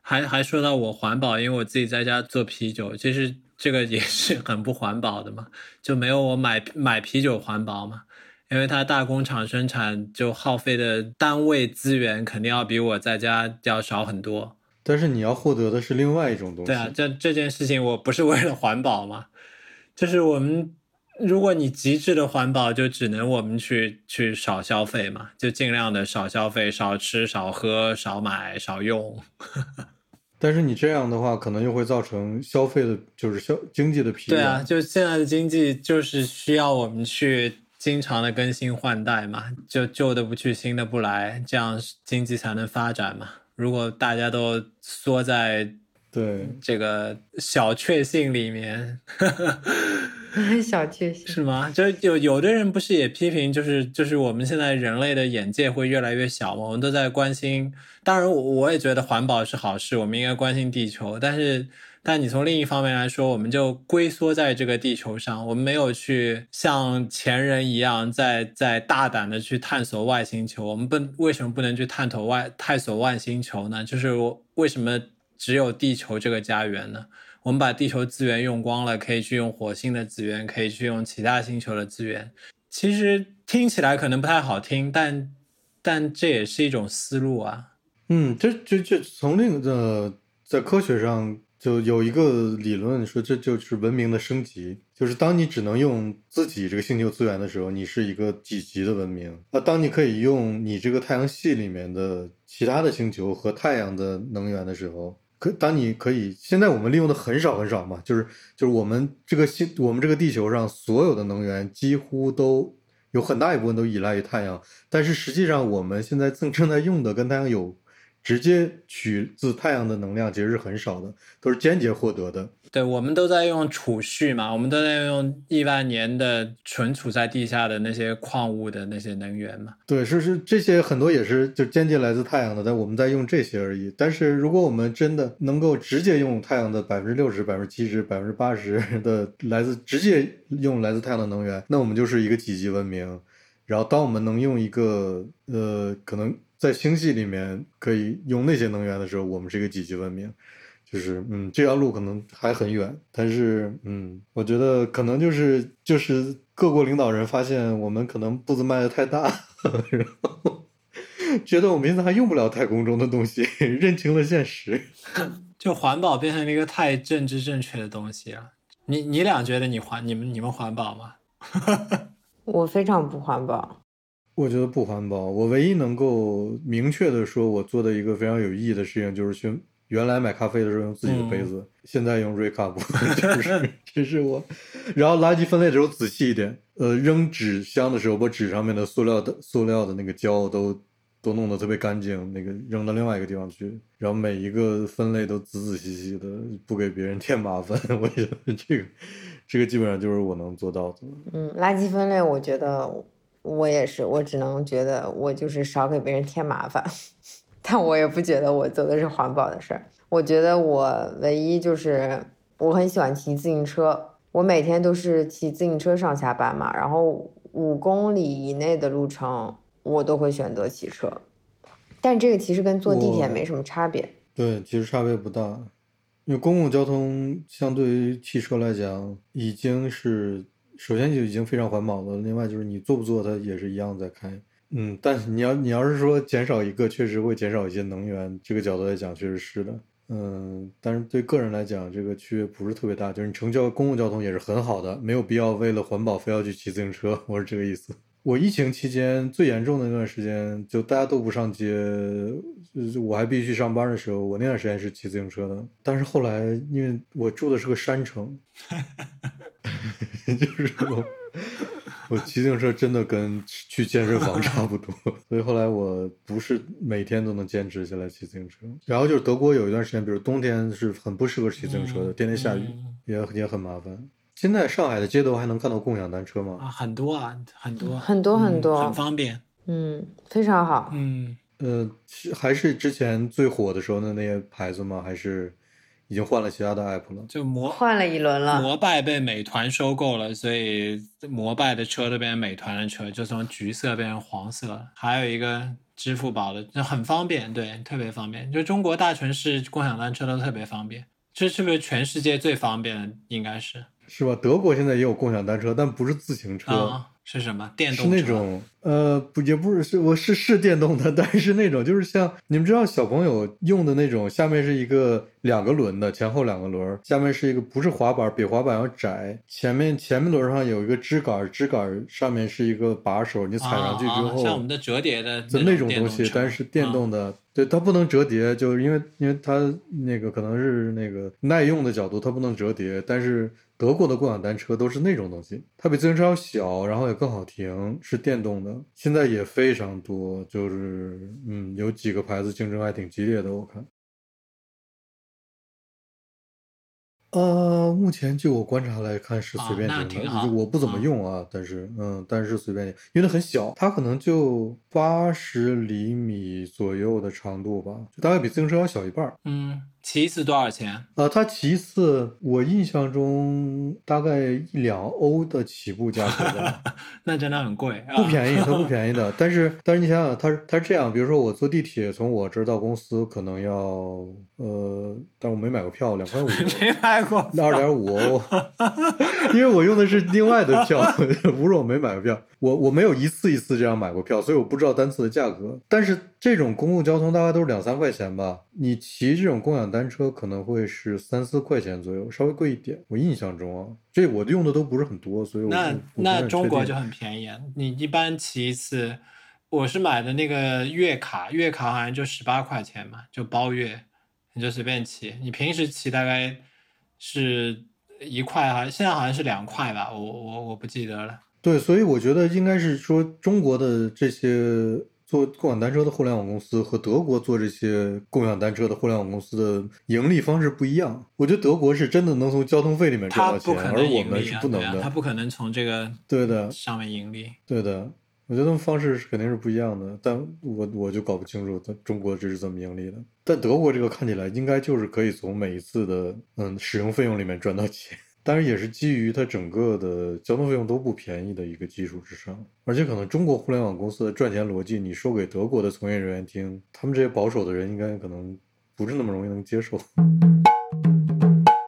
还还说到我环保，因为我自己在家做啤酒，其实这个也是很不环保的嘛，就没有我买买啤酒环保嘛，因为它大工厂生产就耗费的单位资源肯定要比我在家要少很多。但是你要获得的是另外一种东西。对啊，这这件事情我不是为了环保嘛，就是我们如果你极致的环保，就只能我们去去少消费嘛，就尽量的少消费、少吃、少喝、少买、少用。但是你这样的话，可能又会造成消费的，就是消经济的疲软。对啊，就现在的经济就是需要我们去经常的更新换代嘛，就旧的不去，新的不来，这样经济才能发展嘛。如果大家都缩在对这个小确幸里面。小确幸是吗？就有有的人不是也批评，就是就是我们现在人类的眼界会越来越小嘛？我们都在关心，当然我我也觉得环保是好事，我们应该关心地球。但是，但你从另一方面来说，我们就龟缩在这个地球上，我们没有去像前人一样，在在大胆的去探索外星球。我们不为什么不能去探索外探索外星球呢？就是为什么只有地球这个家园呢？我们把地球资源用光了，可以去用火星的资源，可以去用其他星球的资源。其实听起来可能不太好听，但但这也是一种思路啊。嗯，这这这从另一个在科学上就有一个理论说，这就是文明的升级。就是当你只能用自己这个星球资源的时候，你是一个几级的文明。那当你可以用你这个太阳系里面的其他的星球和太阳的能源的时候。可当你可以，现在我们利用的很少很少嘛，就是就是我们这个星，我们这个地球上所有的能源几乎都有很大一部分都依赖于太阳，但是实际上我们现在正正在用的跟太阳有。直接取自太阳的能量其实是很少的，都是间接获得的。对，我们都在用储蓄嘛，我们都在用亿万年的存储在地下的那些矿物的那些能源嘛。对，是是这些很多也是就间接来自太阳的，但我们在用这些而已。但是如果我们真的能够直接用太阳的百分之六十、百分之七十、百分之八十的来自直接用来自太阳的能源，那我们就是一个几级文明。然后当我们能用一个呃可能。在星系里面可以用那些能源的时候，我们是一个几级文明，就是嗯，这条路可能还很远，但是嗯，我觉得可能就是就是各国领导人发现我们可能步子迈的太大，然后觉得我们现在还用不了太空中的东西，认清了现实，就环保变成了一个太政治正确的东西了。你你俩觉得你环你们你们环保吗？我非常不环保。我觉得不环保。我唯一能够明确的说，我做的一个非常有意义的事情，就是去原来买咖啡的时候用自己的杯子，现在用瑞卡布，就是这是我。然后垃圾分类的时候仔细一点，呃，扔纸箱的时候把纸上面的塑料的塑料的那个胶都都弄得特别干净，那个扔到另外一个地方去，然后每一个分类都仔仔细细的，不给别人添麻烦。我觉得这个这个基本上就是我能做到的。嗯，垃圾分类，我觉得我也是，我只能觉得我就是少给别人添麻烦，但我也不觉得我做的是环保的事儿。我觉得我唯一就是我很喜欢骑自行车，我每天都是骑自行车上下班嘛，然后五公里以内的路程我都会选择骑车，但这个其实跟坐地铁没什么差别。对，其实差别不大，因为公共交通相对于汽车来讲，已经是首先就已经非常环保了，另外就是你坐不坐它也是一样在开。嗯，但是你要你要是说减少一个，确实会减少一些能源，这个角度来讲确实是的。嗯，但是对个人来讲，这个区别不是特别大，就是你乘交公共交通也是很好的，没有必要为了环保非要去骑自行车，我是这个意思。我疫情期间最严重的那段时间，就大家都不上街，就是我还必须上班的时候，我那段时间是骑自行车的。但是后来，因为我住的是个山城，就是我我骑自行车真的跟去健身房差不多，所以后来我不是每天都能坚持下来骑自行车。然后就是德国有一段时间，比如冬天是很不适合骑自行车的，天天下雨嗯也也很麻烦。现在上海的街头还能看到共享单车吗？啊，很多啊，很多，很多很嗯多很方便。嗯，非常好。嗯，呃，是还是之前最火的时候的那些牌子吗？还是已经换了其他的 app 了？就摩换了一轮了，摩拜被美团收购了，所以摩拜的车都变成美团的车，就从橘色变成黄色。还有一个支付宝的，就很方便，对，特别方便。就中国大城市共享单车都特别方便，这是不是全世界最方便的？应该是是吧？德国现在也有共享单车，但不是自行车，啊、是什么电动是？那种呃，不也不是是我是是电动的，但是那种就是像你们知道小朋友用的那种，下面是一个两个轮的，前后两个轮儿，下面是一个不是滑板，比滑板要窄，前面前面轮上有一个支杆，支杆上面是一个把手，你踩上去之后，啊啊像我们的折叠的就那那种东西，但是电啊动的，对它不能折叠，就是因为因为它那个可能是那个耐用的角度，它不能折叠。但是德国的共享单车都是那种东西，它比自行车要小，然后也更好停，是电动的，现在也非常多，就是嗯，有几个牌子竞争还挺激烈的，我看。呃，目前就我观察来看是随便停的，挺我不怎么啊用啊，但是嗯，但是随便停，因为它很小，它可能就八十厘米左右的长度吧，就大概比自行车要小一半儿。嗯，骑一次多少钱？呃，他骑一次，我印象中大概一两欧的起步价格吧，那真的很贵，啊、不便宜，它不便宜的。但是，但是你想想，它是它是这样，比如说我坐地铁从我这儿到公司可能要呃，但我没买过票，两块五。没买过。二点五欧，因为我用的是另外的票，不是我没买过票，我我没有一次一次这样买过票，所以我不知道单次的价格。但是这种公共交通大概都是两三块钱吧，你骑这种共享单车可能会是三四块钱左右，稍微贵一点。我印象中啊，这我用的都不是很多，所以我那那中国就很便宜啊，你一般骑一次，我是买的那个月卡，月卡好像就十八块钱嘛，就包月，你就随便骑。你平时骑大概是一块，好像现在好像是两块吧，我我我不记得了。对，所以我觉得应该是说中国的这些做共享单车的互联网公司和德国做这些共享单车的互联网公司的盈利方式不一样。我觉得德国是真的能从交通费里面赚到钱，而我们是不能对啊，他的。不可能从这个对的，上面盈利。对的，我觉得他们方式是肯定是不一样的，但我我就搞不清楚，他中国这是怎么盈利的。但德国这个看起来应该就是可以从每一次的嗯使用费用里面赚到钱，当然也是基于它整个的交通费用都不便宜的一个基础之上，而且可能中国互联网公司的赚钱逻辑，你说给德国的从业人员听，他们这些保守的人应该可能不是那么容易能接受。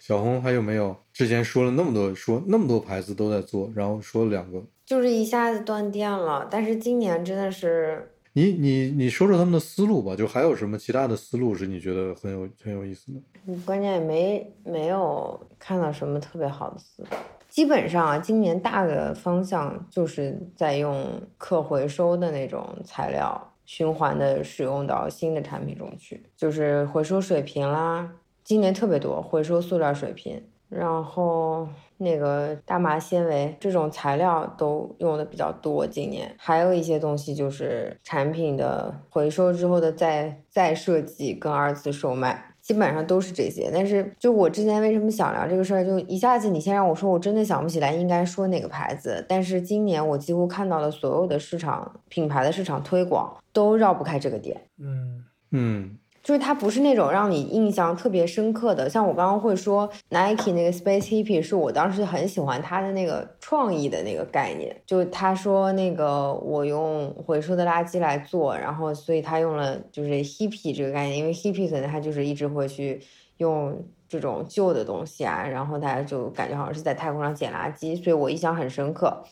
小红还有没有？之前说了那么多，说那么多牌子都在做，然后说了两个，就是一下子断电了。但是今年真的是，你你你说说他们的思路吧，就还有什么其他的思路是你觉得很有很有意思的？嗯关键也没没有看到什么特别好的思路。基本上啊，今年大的方向就是在用可回收的那种材料循环的使用到新的产品中去，就是回收水瓶啦，今年特别多回收塑料水瓶，然后那个大麻纤维这种材料都用的比较多。今年还有一些东西就是产品的回收之后的再再设计跟二次售卖。基本上都是这些，但是就我之前为什么想聊这个事儿，就一下子你先让我说，我真的想不起来应该说哪个牌子。但是今年我几乎看到了所有的市场品牌的市场推广都绕不开这个点。嗯嗯。就是它不是那种让你印象特别深刻的，像我刚刚会说 Nike 那个 Space Hippie 是我当时很喜欢它的那个创意的那个概念，就他说那个我用回收的垃圾来做，然后所以他用了就是 Hippie 这个概念，因为 Hippie 可能他就是一直会去用这种旧的东西啊，然后他就感觉好像是在太空上捡垃圾，所以我印象很深刻。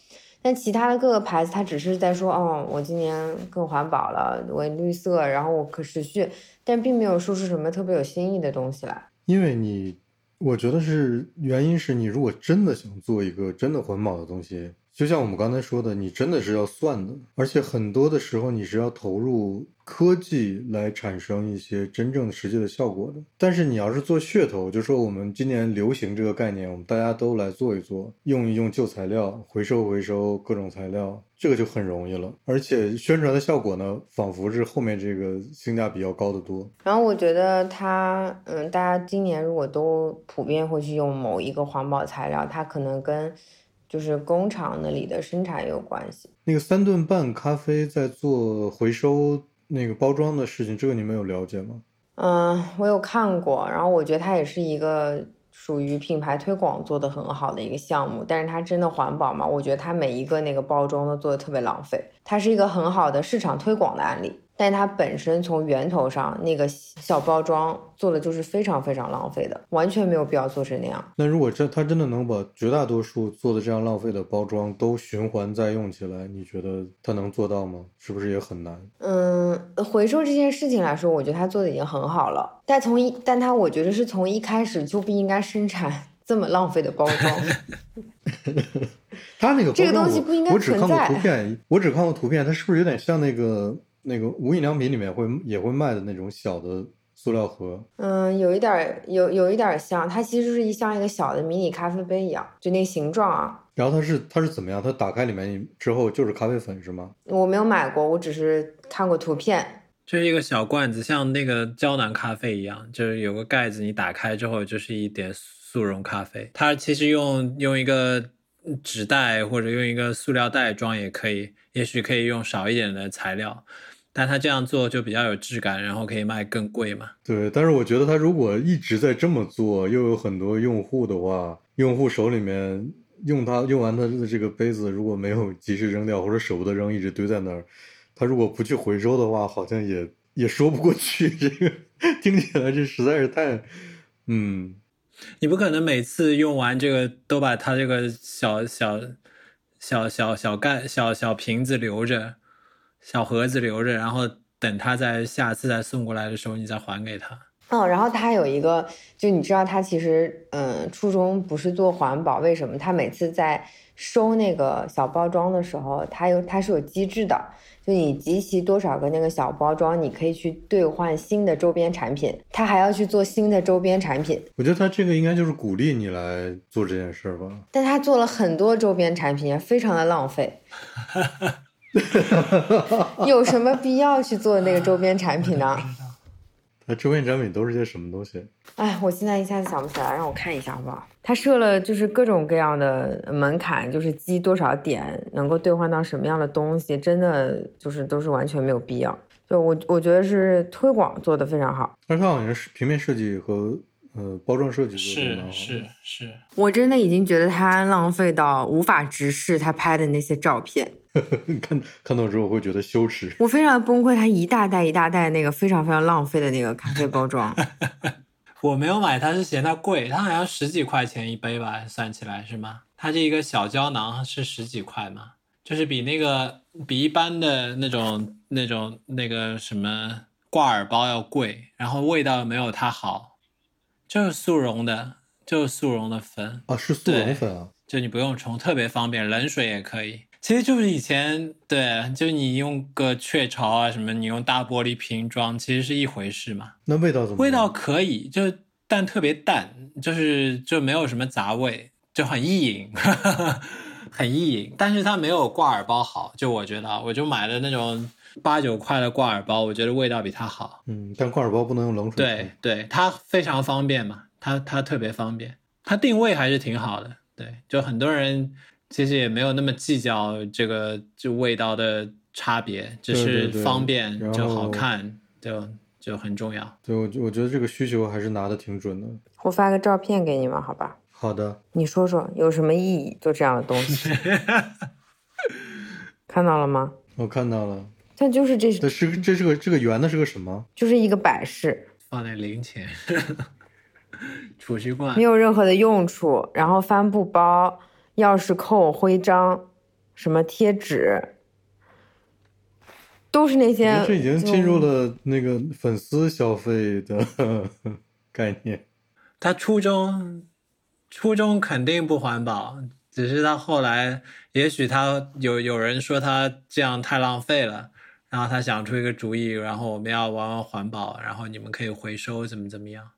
但其他的各个牌子，它只是在说，哦，我今年更环保了，我绿色，然后我可持续，但并没有说出什么特别有新意的东西来。因为你，我觉得是原因是你如果真的想做一个真的环保的东西。就像我们刚才说的，你真的是要算的，而且很多的时候你是要投入科技来产生一些真正实际的效果的。但是你要是做噱头，就说我们今年流行这个概念，我们大家都来做一做，用一用旧材料，回收回收各种材料，这个就很容易了。而且宣传的效果呢，仿佛是后面这个性价比要高得多。然后我觉得它，嗯，大家今年如果都普遍会去用某一个环保材料，它可能跟。就是工厂那里的生产也有关系。那个三顿半咖啡在做回收那个包装的事情，这个你们有了解吗？嗯，我有看过。然后我觉得它也是一个属于品牌推广做的很好的一个项目。但是它真的环保吗？我觉得它每一个那个包装都做的特别浪费。它是一个很好的市场推广的案例。但它本身从源头上那个小包装做的就是非常非常浪费的，完全没有必要做成那样。那如果这它真的能把绝大多数做的这样浪费的包装都循环再用起来，你觉得它能做到吗？是不是也很难？嗯，回收这件事情来说，我觉得它做的已经很好了。但从一，但它我觉得是从一开始就不应该生产 这么浪费的包装。它那个这个东西不应该存在。我只看过图片，我只看过图片，它是不是有点像那个？那个无印良品里面会也会卖的那种小的塑料盒，嗯，有一点有有一点像，它其实是一像一个小的迷你咖啡杯一样，就那形状啊。然后它是它是怎么样？它打开里面之后就是咖啡粉是吗？我没有买过，我只是看过图片。就是一个小罐子，像那个胶囊咖啡一样，就是有个盖子，你打开之后就是一点速溶咖啡。它其实用用一个纸袋或者用一个塑料袋装也可以，也许可以用少一点的材料。但他这样做就比较有质感，然后可以卖更贵嘛？对，但是我觉得他如果一直在这么做，又有很多用户的话，用户手里面用他用完他的这个杯子，如果没有及时扔掉或者舍不得扔，一直堆在那儿，他如果不去回收的话，好像也也说不过去。这个听起来这实在是太……嗯，你不可能每次用完这个都把他这个小小小小小盖小小瓶子留着。小盒子留着，然后等他在下次再送过来的时候，你再还给他。哦，然后他有一个，就你知道他其实，嗯，初衷不是做环保，为什么？他每次在收那个小包装的时候，他有他是有机制的，就你集齐多少个那个小包装，你可以去兑换新的周边产品，他还要去做新的周边产品。我觉得他这个应该就是鼓励你来做这件事吧。但他做了很多周边产品，非常的浪费。有什么必要去做那个周边产品呢？那周边产品都是些什么东西？哎，我现在一下子想不起来，让我看一下好不好？他设了就是各种各样的门槛，就是积多少点能够兑换到什么样的东西，真的就是都是完全没有必要。就我我觉得是推广做的非常好。但是他好像是平面设计和呃包装设计是是是。我真的已经觉得他浪费到无法直视他拍的那些照片。看看到之后会觉得羞耻，我非常崩溃。它一大袋一大袋那个非常非常浪费的那个咖啡包装，我没有买，它是嫌它贵，它好像十几块钱一杯吧，算起来是吗？它这一个小胶囊是十几块吗？就是比那个比一般的那种那种那个什么挂耳包要贵，然后味道没有它好，就是速溶的，就是速溶的粉啊，是速溶粉啊，就你不用冲，特别方便，冷水也可以。其实就是以前对，就你用个雀巢啊什么，你用大玻璃瓶装，其实是一回事嘛。那味道怎么？味道可以，就但特别淡，就是就没有什么杂味，就很易饮，很意淫。但是它没有挂耳包好，就我觉得，我就买了那种八九块的挂耳包，我觉得味道比它好。嗯，但挂耳包不能用冷水。对对，它非常方便嘛，它它特别方便，它定位还是挺好的。对，就很多人其实也没有那么计较这个就味道的差别，只是方便然就好后看，就就很重要。对，我我觉得这个需求还是拿的挺准的。我发个照片给你们，好吧？好的，你说说有什么意义？做这样的东西，看到了吗？我看到了。但就是这，这是这是个这个圆的是个什么？就是一个摆饰，放在零钱 储蓄罐没，有任何的用处。然后帆布包、钥匙扣、徽章、什么贴纸，都是那些。得这已经进入了那个粉丝消费的 概念。他初中初中肯定不环保，只是他后来也许他有有人说他这样太浪费了。然后他想出一个主意，然后我们要玩玩环保，然后你们可以回收，怎么怎么样？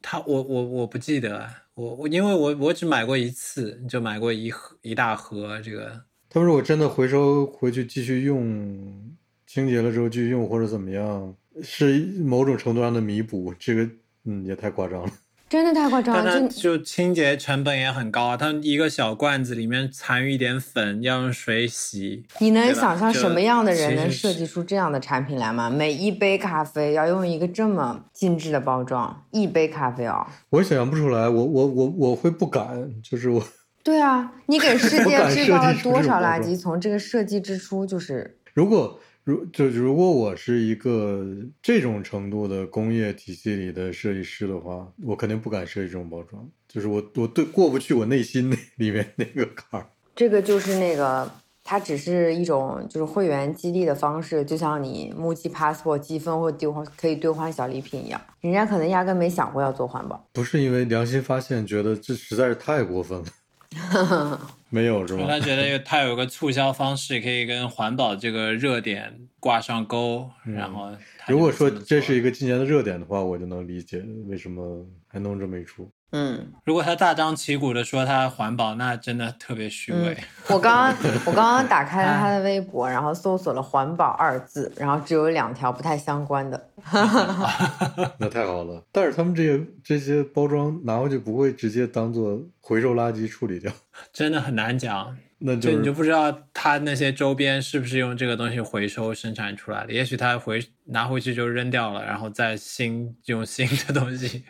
他我我我不记得，我我因为我我只买过一次，就买过一盒一大盒这个。他们如果真的回收回去继续用，清洁了之后继续用或者怎么样，是某种程度上的弥补，这个嗯也太夸张了。真的太夸张但它了，就就清洁成本也很高啊，它一个小罐子里面残余一点粉，要用水洗。你能想象什么样的人能设计出这样的产品来吗？每一杯咖啡要用一个这么精致的包装，一杯咖啡哦。我想象不出来，我我我我会不敢，就是我对啊，你给世 界制造了多少垃圾？从这个设计之初就是如果如就如果我是一个这种程度的工业体系里的设计师的话，我肯定不敢设计这种包装，就是我我对过不去我内心那里面那个坎儿。这个就是那个，它只是一种就是会员激励的方式，就像你募集 passport 积分或兑换可以兑换小礼品一样，人家可能压根没想过要做环保。不是因为良心发现，觉得这实在是太过分了。没有是吧？他觉得他有个促销方式，可以跟环保这个热点挂上钩，然后如果说这是一个今年的热点的话，我就能理解为什么还弄这么一出。嗯，如果他大张旗鼓的说他环保，那真的特别虚伪。我刚刚 我刚刚打开了他的微博，然后搜索了“环保”二字，然后只有两条不太相关的。那太好了，但是他们这些这些包装拿回去不会直接当做回收垃圾处理掉，真的很难讲，那就就是你就不知道他那些周边是不是用这个东西回收生产出来的，也许他回拿回去就扔掉了，然后再新用新的东西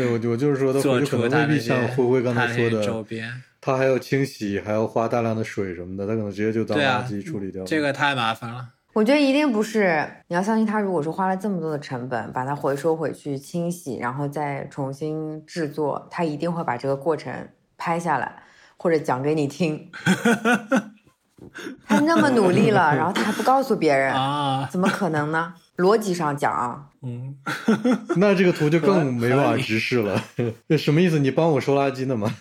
对我我就是说，他做回去可能未必像灰灰刚才说的，周边。他还要清洗，还要花大量的水什么的，他可能直接就当垃圾处理掉了。这个太麻烦了。我觉得一定不是，你要相信他，如果说花了这么多的成本把它回收回去清洗，然后再重新制作，他一定会把这个过程拍下来或者讲给你听。他那么努力了，然后他还不告诉别人，啊，怎么可能呢？逻辑上讲啊，嗯，那这个图就更没办法直视了。这什么意思？你帮我收垃圾呢吗？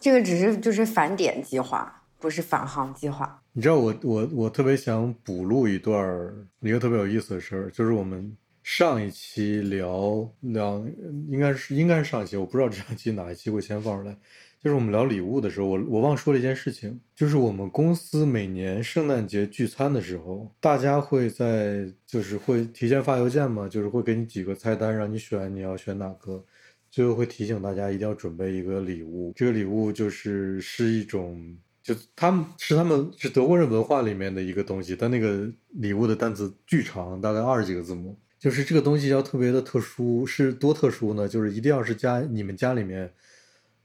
这个只是就是返点计划，不是返航计划。你知道我我我特别想补录一段儿一个特别有意思的事儿，就是我们上一期聊聊，应该是应该是上一期，我不知道这上期哪一期会先放出来。就是我们聊礼物的时候，我我忘说了一件事情，就是我们公司每年圣诞节聚餐的时候，大家会在就是会提前发邮件嘛，就是会给你几个菜单让你选，你要选哪个。最后会提醒大家一定要准备一个礼物，这个礼物就是是一种，就他们是他们是德国人文化里面的一个东西，但那个礼物的单词巨长，大概二十几个字母，就是这个东西要特别的特殊，是多特殊呢？就是一定要是家你们家里面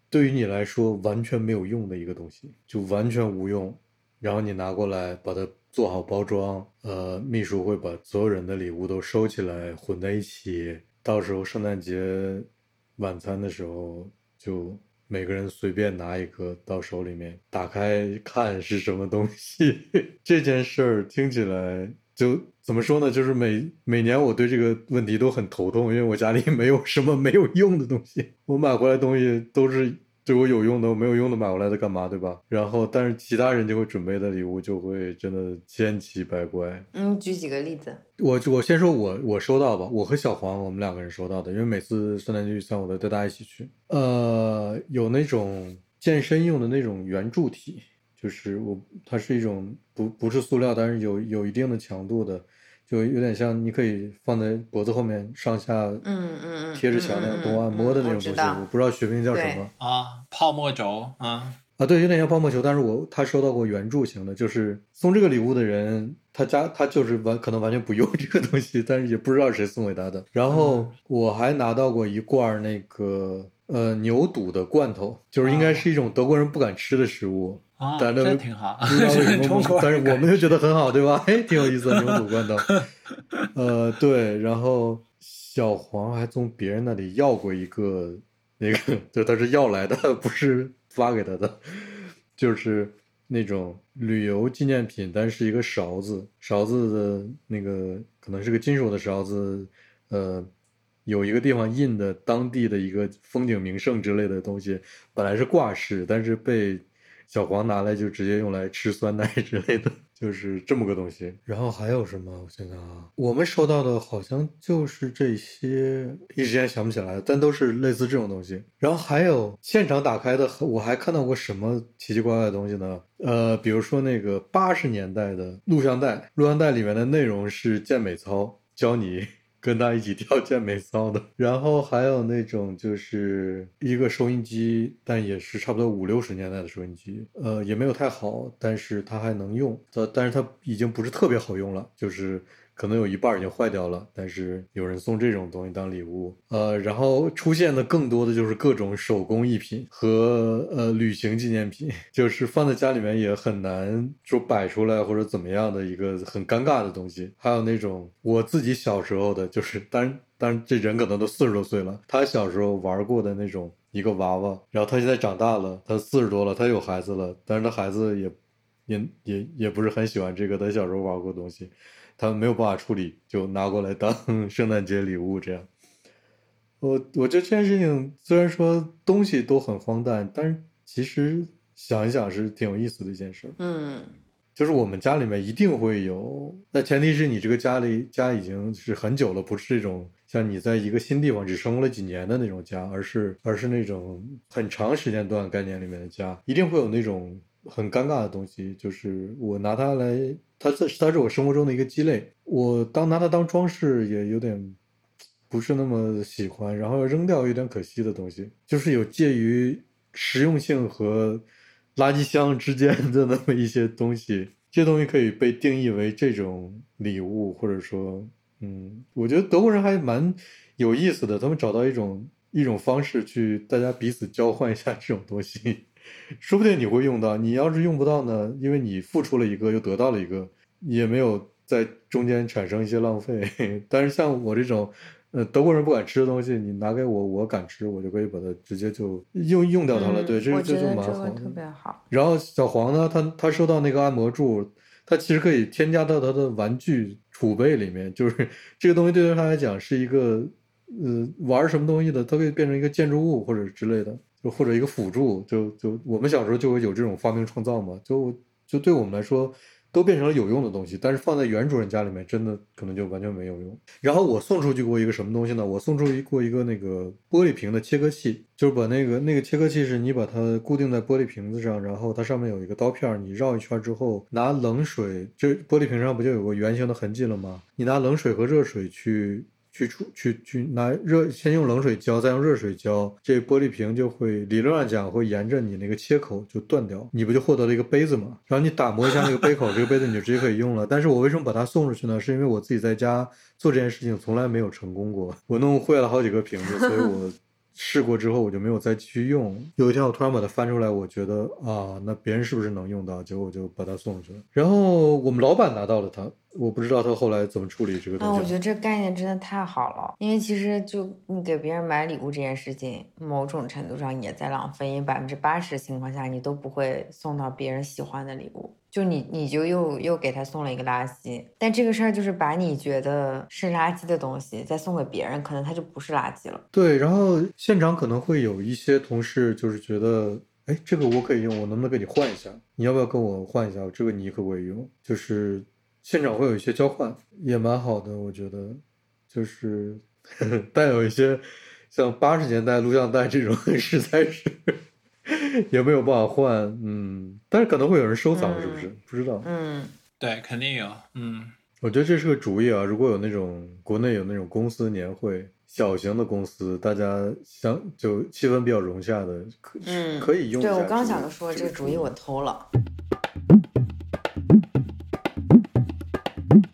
对于你来说完全没有用的一个东西，就完全无用，然后你拿过来把它做好包装，呃，秘书会把所有人的礼物都收起来混在一起，到时候圣诞节晚餐的时候就每个人随便拿一个到手里面，打开看是什么东西。这件事儿听起来就怎么说呢？就是每每年我对这个问题都很头痛，因为我家里没有什么没有用的东西，我买回来东西都是对我有用的、没有用的买回来的干嘛，对吧？然后，但是其他人就会准备的礼物就会真的千奇百怪。嗯，举几个例子。我我先说我我收到吧，我和小黄我们两个人收到的，因为每次圣诞节预算我都带大家一起去。呃，有那种健身用的那种圆柱体，就是我它是一种不不是塑料，但是有有一定的强度的。就有点像，你可以放在脖子后面上下，嗯嗯嗯，贴着墙那样多按摩的那种东西，我不知道学名叫什么啊，泡沫轴啊啊，对，有点像泡沫球，但是我他收到过圆柱形的，就是送这个礼物的人，他家他就是完可能完全不用这个东西，但是也不知道谁送给他的。然后我还拿到过一罐那个呃牛肚的罐头，就是应该是一种德国人不敢吃的食物。啊，这挺好，不知道为什么，但是我们就觉得很好，对吧？哎，挺有意思的牛肚罐头。呃，对，然后小黄还从别人那里要过一个，那个就他是要来的，不是发给他的，就是那种旅游纪念品，但是一个勺子，勺子的那个可能是个金属的勺子，呃，有一个地方印的当地的一个风景名胜之类的东西，本来是挂饰，但是被。小黄拿来就直接用来吃酸奶之类的，就是这么个东西。然后还有什么？我想想啊，我们收到的好像就是这些，一时间想不起来，但都是类似这种东西。然后还有现场打开的，我还看到过什么奇奇怪怪的东西呢？呃，比如说那个八十年代的录像带，录像带里面的内容是健美操，教你。跟他一起跳健美操的，然后还有那种就是一个收音机，但也是差不多五六十年代的收音机，呃，也没有太好，但是它还能用，它但是它已经不是特别好用了，就是。可能有一半已经坏掉了，但是有人送这种东西当礼物，呃，然后出现的更多的就是各种手工艺品和呃旅行纪念品，就是放在家里面也很难说摆出来或者怎么样的一个很尴尬的东西。还有那种我自己小时候的，就是当然当这人可能都四十多岁了，他小时候玩过的那种一个娃娃，然后他现在长大了，他四十多了，他有孩子了，但是他孩子也也也也不是很喜欢这个他小时候玩过的东西。他们没有办法处理，就拿过来当 圣诞节礼物这样。我我觉得这件事情虽然说东西都很荒诞，但是其实想一想是挺有意思的一件事。嗯，就是我们家里面一定会有，那前提是你这个家里家已经是很久了，不是这种像你在一个新地方只生活了几年的那种家，而是而是那种很长时间段概念里面的家，一定会有那种很尴尬的东西，就是我拿它来。它是它是我生活中的一个鸡肋，我当拿它当装饰也有点不是那么喜欢，然后扔掉有点可惜的东西，就是有介于实用性和垃圾箱之间的那么一些东西，这些东西可以被定义为这种礼物，或者说，嗯，我觉得德国人还蛮有意思的，他们找到一种一种方式去大家彼此交换一下这种东西。说不定你会用到，你要是用不到呢？因为你付出了一个，又得到了一个，也没有在中间产生一些浪费。但是像我这种，呃，德国人不敢吃的东西，你拿给我，我敢吃，我就可以把它直接就用用掉它了。对，这这就蛮好。特别好。然后小黄呢，他他收到那个按摩柱，他其实可以添加到他的玩具储备里面，就是 这个东西对于他来讲是一个，呃，玩什么东西的，它可以变成一个建筑物或者之类的。或者一个辅助，就就我们小时候就会有这种发明创造嘛，就就对我们来说都变成了有用的东西，但是放在原主人家里面，真的可能就完全没有用。然后我送出去过一个什么东西呢？我送出去过一个那个玻璃瓶的切割器，就是把那个那个切割器是你把它固定在玻璃瓶子上，然后它上面有一个刀片，你绕一圈之后，拿冷水，就玻璃瓶上不就有个圆形的痕迹了吗？你拿冷水和热水去。去出去去拿热，先用冷水浇，再用热水浇，这玻璃瓶就会理论上讲会沿着你那个切口就断掉，你不就获得了一个杯子吗？然后你打磨一下那个杯口，这个杯子你就直接可以用了。但是我为什么把它送出去呢？是因为我自己在家做这件事情从来没有成功过，我弄坏了好几个瓶子，所以我。试过之后，我就没有再继续用。有一天，我突然把它翻出来，我觉得啊，那别人是不是能用到？结果我就把它送出去了。然后我们老板拿到了它，我不知道他后来怎么处理这个东西。啊，我觉得这概念真的太好了，因为其实就你给别人买礼物这件事情，某种程度上也在浪费，因为百分之八十情况下，你都不会送到别人喜欢的礼物。就你你就又又给他送了一个垃圾，但这个事儿就是把你觉得是垃圾的东西再送给别人，可能他就不是垃圾了。对，然后现场可能会有一些同事就是觉得，哎，这个我可以用，我能不能跟你换一下？你要不要跟我换一下？这个你可不可以用？就是现场会有一些交换，也蛮好的，我觉得。就是 但有一些像八十年代录像带这种，实在是 也没有办法换，嗯，但是可能会有人收藏，是不是？不知道。嗯，对，肯定有。嗯，我觉得这是个主意啊。如果有那种国内有那种公司年会，小型的公司，大家相就气氛比较融洽的，可嗯可以用。对我刚想说这个主意我偷了。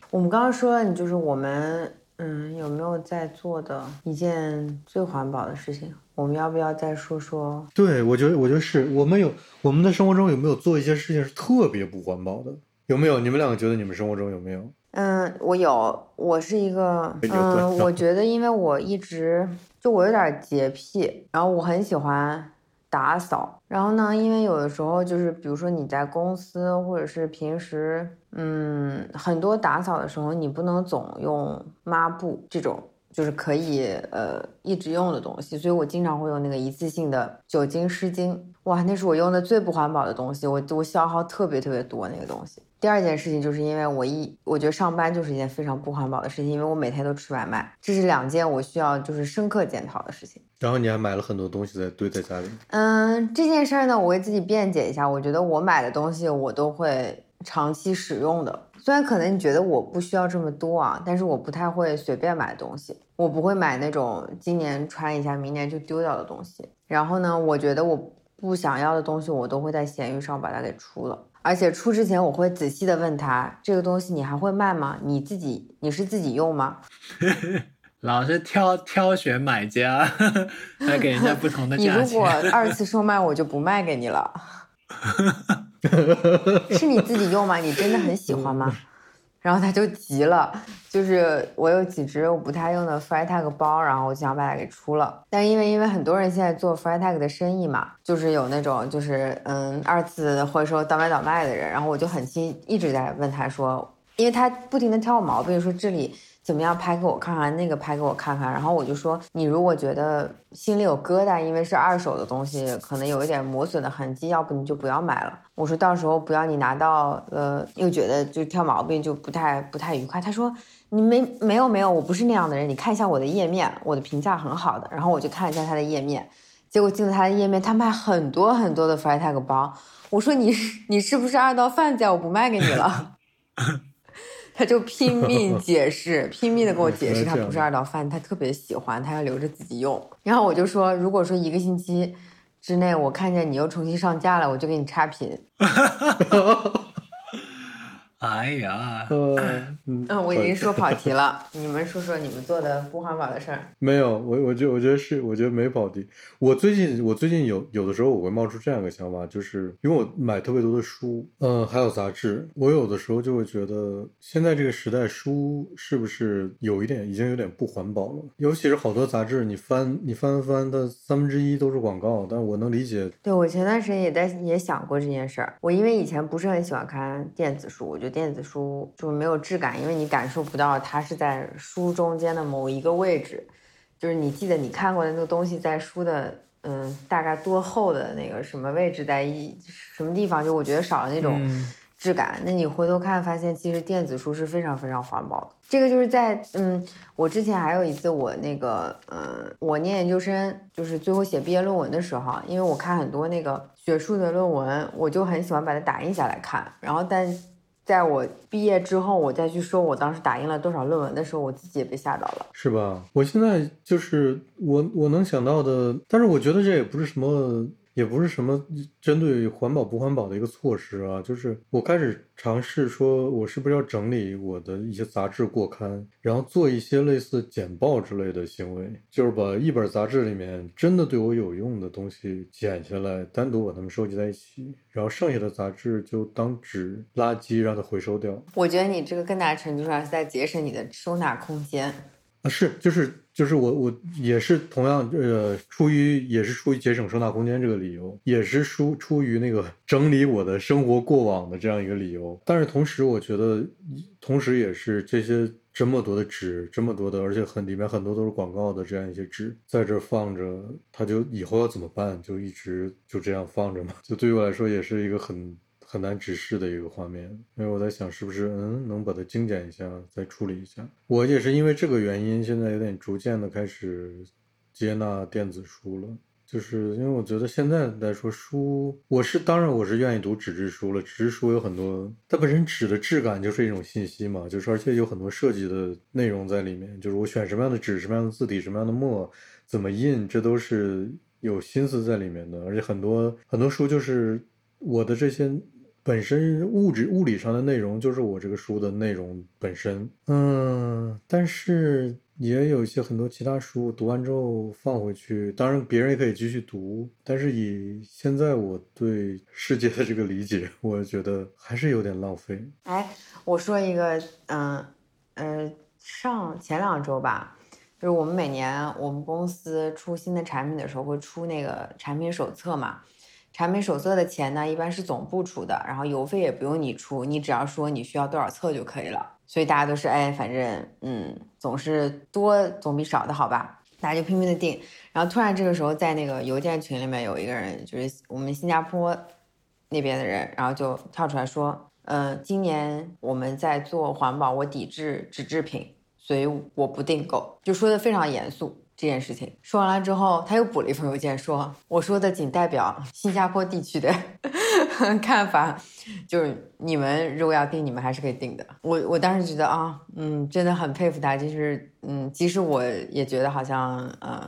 我们刚刚说了，你就是我们，嗯，有没有在做的一件最环保的事情？我们要不要再说说？对，我觉得，我觉得是我们有我们的生活中有没有做一些事情是特别不环保的？有没有？你们两个觉得你们生活中有没有？嗯，我有，我是一个，嗯，对 我觉得因为我一直就我有点洁癖，然后我很喜欢打扫，然后呢，因为有的时候就是比如说你在公司或者是平时，嗯，很多打扫的时候你不能总用抹布这种。就是可以呃一直用的东西，所以我经常会用那个一次性的酒精湿巾。哇，那是我用的最不环保的东西，我我消耗特别特别多那个东西。第二件事情就是因为我一我觉得上班就是一件非常不环保的事情，因为我每天都吃外卖，这是两件我需要就是深刻检讨的事情。然后你还买了很多东西在堆在家里。嗯，这件事儿呢，我为自己辩解一下，我觉得我买的东西我都会长期使用的。虽然可能你觉得我不需要这么多啊，但是我不太会随便买东西，我不会买那种今年穿一下，明年就丢掉的东西。然后呢，我觉得我不想要的东西，我都会在闲鱼上把它给出了。而且出之前，我会仔细的问他，这个东西你还会卖吗？你自己你是自己用吗？老是挑挑选买家，还给人家不同的 价你如果。二次售卖，我就不卖给你了。是你自己用吗？你真的很喜欢吗？然后他就急了，就是我有几只我不太用的 Freitag 包，然后我就想把它给出了。但因为因为很多人现在做 Freitag 的生意嘛，就是有那种就是嗯二次回收倒买倒卖的人，然后我就很心一直在问他说，因为他不停的挑我毛病，说这里怎么样拍给我看看，那个拍给我看看。然后我就说，你如果觉得心里有疙瘩，因为是二手的东西，可能有一点磨损的痕迹，要不你就不要买了。我说到时候不要你拿到，呃，又觉得就挑毛病就不太不太愉快。他说你没没有没有，我不是那样的人，你看一下我的页面，我的评价很好的。然后我就看一下他的页面，结果进了他的页面，他卖很多很多的 Freitag 包。我说你是你是不是二道贩子呀？我不卖给你了。他就拼命解释，拼命的跟我解释，他不是二道贩子，他特别喜欢，他要留着自己用。然后我就说，如果说一个星期之内我看见你又重新上架了，我就给你差评。哎呀，呃，嗯嗯，我已经说跑题了，你们说说你们做的不环保的事儿。没有，我我觉得我觉得是，我觉得没跑题。我最近我最近有有的时候我会冒出这样一个想法，就是因为我买特别多的书，嗯，还有杂志，我有的时候就会觉得现在这个时代书是不是有一点已经有点不环保了？尤其是好多杂志，你翻你翻翻，它三分之一都是广告，但我能理解，对我前段时间也在也想过这件事儿。我因为以前不是很喜欢看电子书，我觉得电子书就是没有质感，因为你感受不到它是在书中间的某一个位置，就是你记得你看过的那个东西在书的嗯大概多厚的那个什么位置，在一什么地方，就我觉得少了那种。嗯质感。那你回头看，发现其实电子书是非常非常环保的。这个就是在嗯，我之前还有一次我那个嗯，我念研究生，就是最后写毕业论文的时候，因为我看很多那个学术的论文，我就很喜欢把它打印下来看。然后但在我毕业之后，我再去说我当时打印了多少论文的时候，我自己也被吓到了。是吧？我现在就是我我能想到的，但是我觉得这也不是什么，也不是什么针对环保不环保的一个措施啊。就是我开始尝试说，我是不是要整理我的一些杂志过刊，然后做一些类似简报之类的行为，就是把一本杂志里面真的对我有用的东西剪下来，单独把它们收集在一起，然后剩下的杂志就当纸垃圾让它回收掉。我觉得你这个更大程度上是在节省你的收纳空间。啊，是就是就是我我也是同样呃，出于也是出于节省收纳空间这个理由，也是出出于那个整理我的生活过往的这样一个理由。但是同时，我觉得同时也是这些这么多的纸，这么多的，而且很里面很多都是广告的这样一些纸，在这放着，它就以后要怎么办？就一直就这样放着嘛？就对于我来说，也是一个很。很难直视的一个画面，因为我在想是不是嗯能把它精简一下，再处理一下。我也是因为这个原因，现在有点逐渐的开始接纳电子书了，就是因为我觉得现在来说书，我是当然我是愿意读纸质书了。纸质书有很多，它本身纸的质感就是一种信息嘛，就是而且有很多设计的内容在里面，就是我选什么样的纸、什么样的字体、什么样的墨、怎么印，这都是有心思在里面的。而且很多很多书就是我的这些。本身物质物理上的内容就是我这个书的内容本身，嗯，但是也有一些很多其他书读完之后放回去，当然别人也可以继续读，但是以现在我对世界的这个理解，我觉得还是有点浪费。哎，我说一个，嗯，呃，上前两周吧，就是我们每年我们公司出新的产品的时候会出那个产品手册嘛。产品手册的钱呢，一般是总部出的，然后邮费也不用你出，你只要说你需要多少册就可以了。所以大家都是哎，反正嗯，总是多总比少的好吧？大家就拼命的订。然后突然这个时候，在那个邮件群里面有一个人，就是我们新加坡那边的人，然后就跳出来说，嗯，今年我们在做环保，我抵制纸制品，所以我不订购，就说的非常严肃。这件事情说完了之后，他又补了一封邮件说：“我说的仅代表新加坡地区的 看法，就是你们如果要订，你们还是可以订的。”我我当时觉得啊，嗯，真的很佩服他，就是嗯，即使我也觉得好像嗯，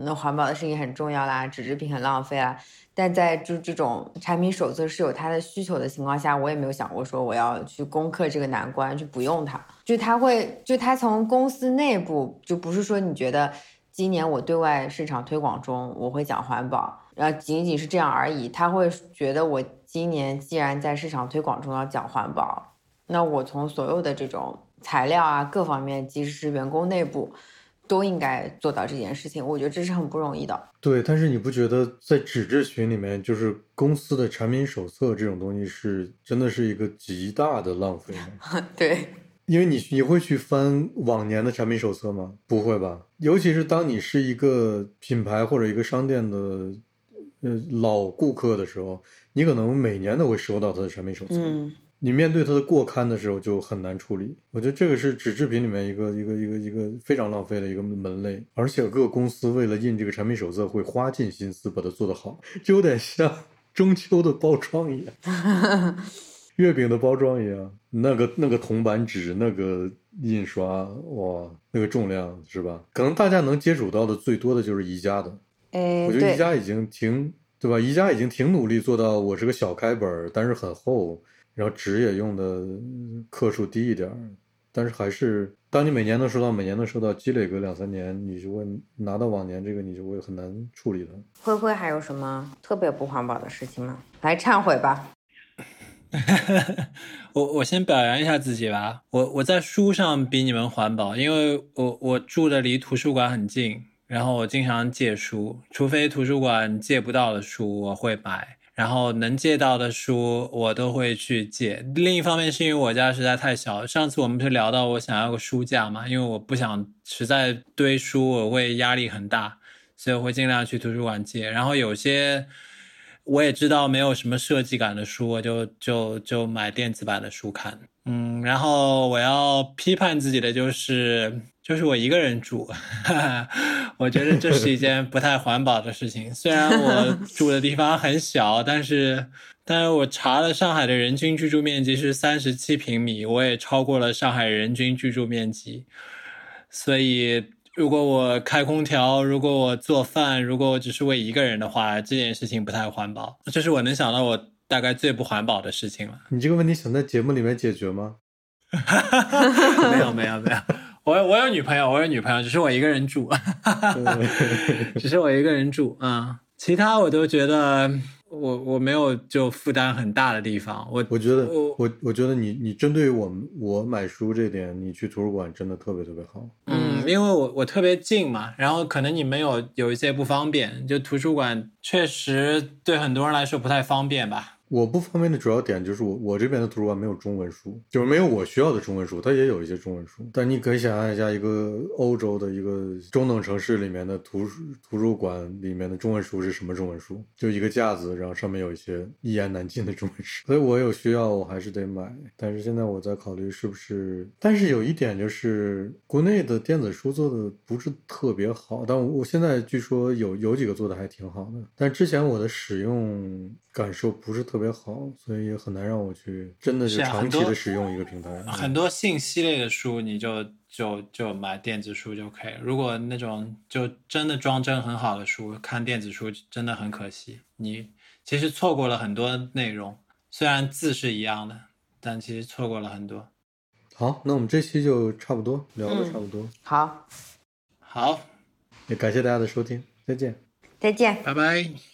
那环保的事情很重要啦，纸制品很浪费啊，但在就这种产品手册是有它的需求的情况下，我也没有想过说我要去攻克这个难关，去不用它。就他会，就他从公司内部，就不是说你觉得。今年我对外市场推广中，我会讲环保，然后仅仅是这样而已。他会觉得我今年既然在市场推广中要讲环保，那我从所有的这种材料啊各方面，即使是员工内部，都应该做到这件事情。我觉得这是很不容易的。对，但是你不觉得在纸质群里面，就是公司的产品手册这种东西，是真的是一个极大的浪费吗？对。因为你你会去翻往年的产品手册吗？不会吧。尤其是当你是一个品牌或者一个商店的呃老顾客的时候，你可能每年都会收到他的产品手册。嗯。你面对它的过刊的时候就很难处理。我觉得这个是纸制品里面一个一个一个一个非常浪费的一个门类。而且各个公司为了印这个产品手册会花尽心思把它做得好，就有点像中秋的包装一样。月饼的包装一样，那个那个铜版纸，那个印刷，哇，那个重量是吧？可能大家能接触到的最多的就是宜家的。哎，我觉得宜家已经挺，对吧？宜家已经挺努力做到，我是个小开本，但是很厚，然后纸也用的克数低一点，但是还是，当你每年能收到，每年能收到，积累个两三年，你就会拿到往年这个，你就会很难处理了。灰灰还有什么特别不环保的事情吗？来忏悔吧。我我先表扬一下自己吧，我我在书上比你们环保，因为我我住的离图书馆很近，然后我经常借书，除非图书馆借不到的书我会买，然后能借到的书我都会去借。另一方面是因为我家实在太小，上次我们不是聊到我想要个书架嘛，因为我不想实在堆书我会压力很大，所以我会尽量去图书馆借，然后有些。我也知道没有什么设计感的书，我就就就买电子版的书看。嗯，然后我要批判自己的就是，就是我一个人住，我觉得这是一件不太环保的事情。虽然我 住的地方很小，但是，但是我查了上海的人均居住面积是三十七平米，我也超过了上海人均居住面积，所以。如果我开空调，如果我做饭，如果我只是为一个人的话，这件事情不太环保。这是我能想到我大概最不环保的事情了。你这个问题想在节目里面解决吗？没有没有没有，我我有女朋友，我有女朋友，只是我一个人住，只是我一个人住啊，其他我都觉得。我我没有就负担很大的地方，我我觉得我我觉得你你针对我们我买书这点，你去图书馆真的特别特别好。嗯，因为我我特别近嘛，然后可能你们有有一些不方便，就图书馆确实对很多人来说不太方便吧。我不方便的主要点就是我我这边的图书馆没有中文书，就是没有我需要的中文书，它也有一些中文书。但你可以想象一下，一个欧洲的一个中等城市里面的图书图书馆里面的中文书是什么中文书？就一个架子，然后上面有一些一言难尽的中文书。所以我有需要，我还是得买。但是现在我在考虑是不是，但是有一点就是国内的电子书做的不是特别好，但我我现在据说有有几个做的还挺好的，但之前我的使用。感受不是特别好，所以也很难让我去真的是长期的使用一个平台。很多信息类的书，你就就就买电子书就可以了。如果那种就真的装帧很好的书，看电子书真的很可惜。你其实错过了很多内容，虽然字是一样的，但其实错过了很多。好，那我们这期就差不多聊的差不多。好，好，也感谢大家的收听，再见，再见，拜拜。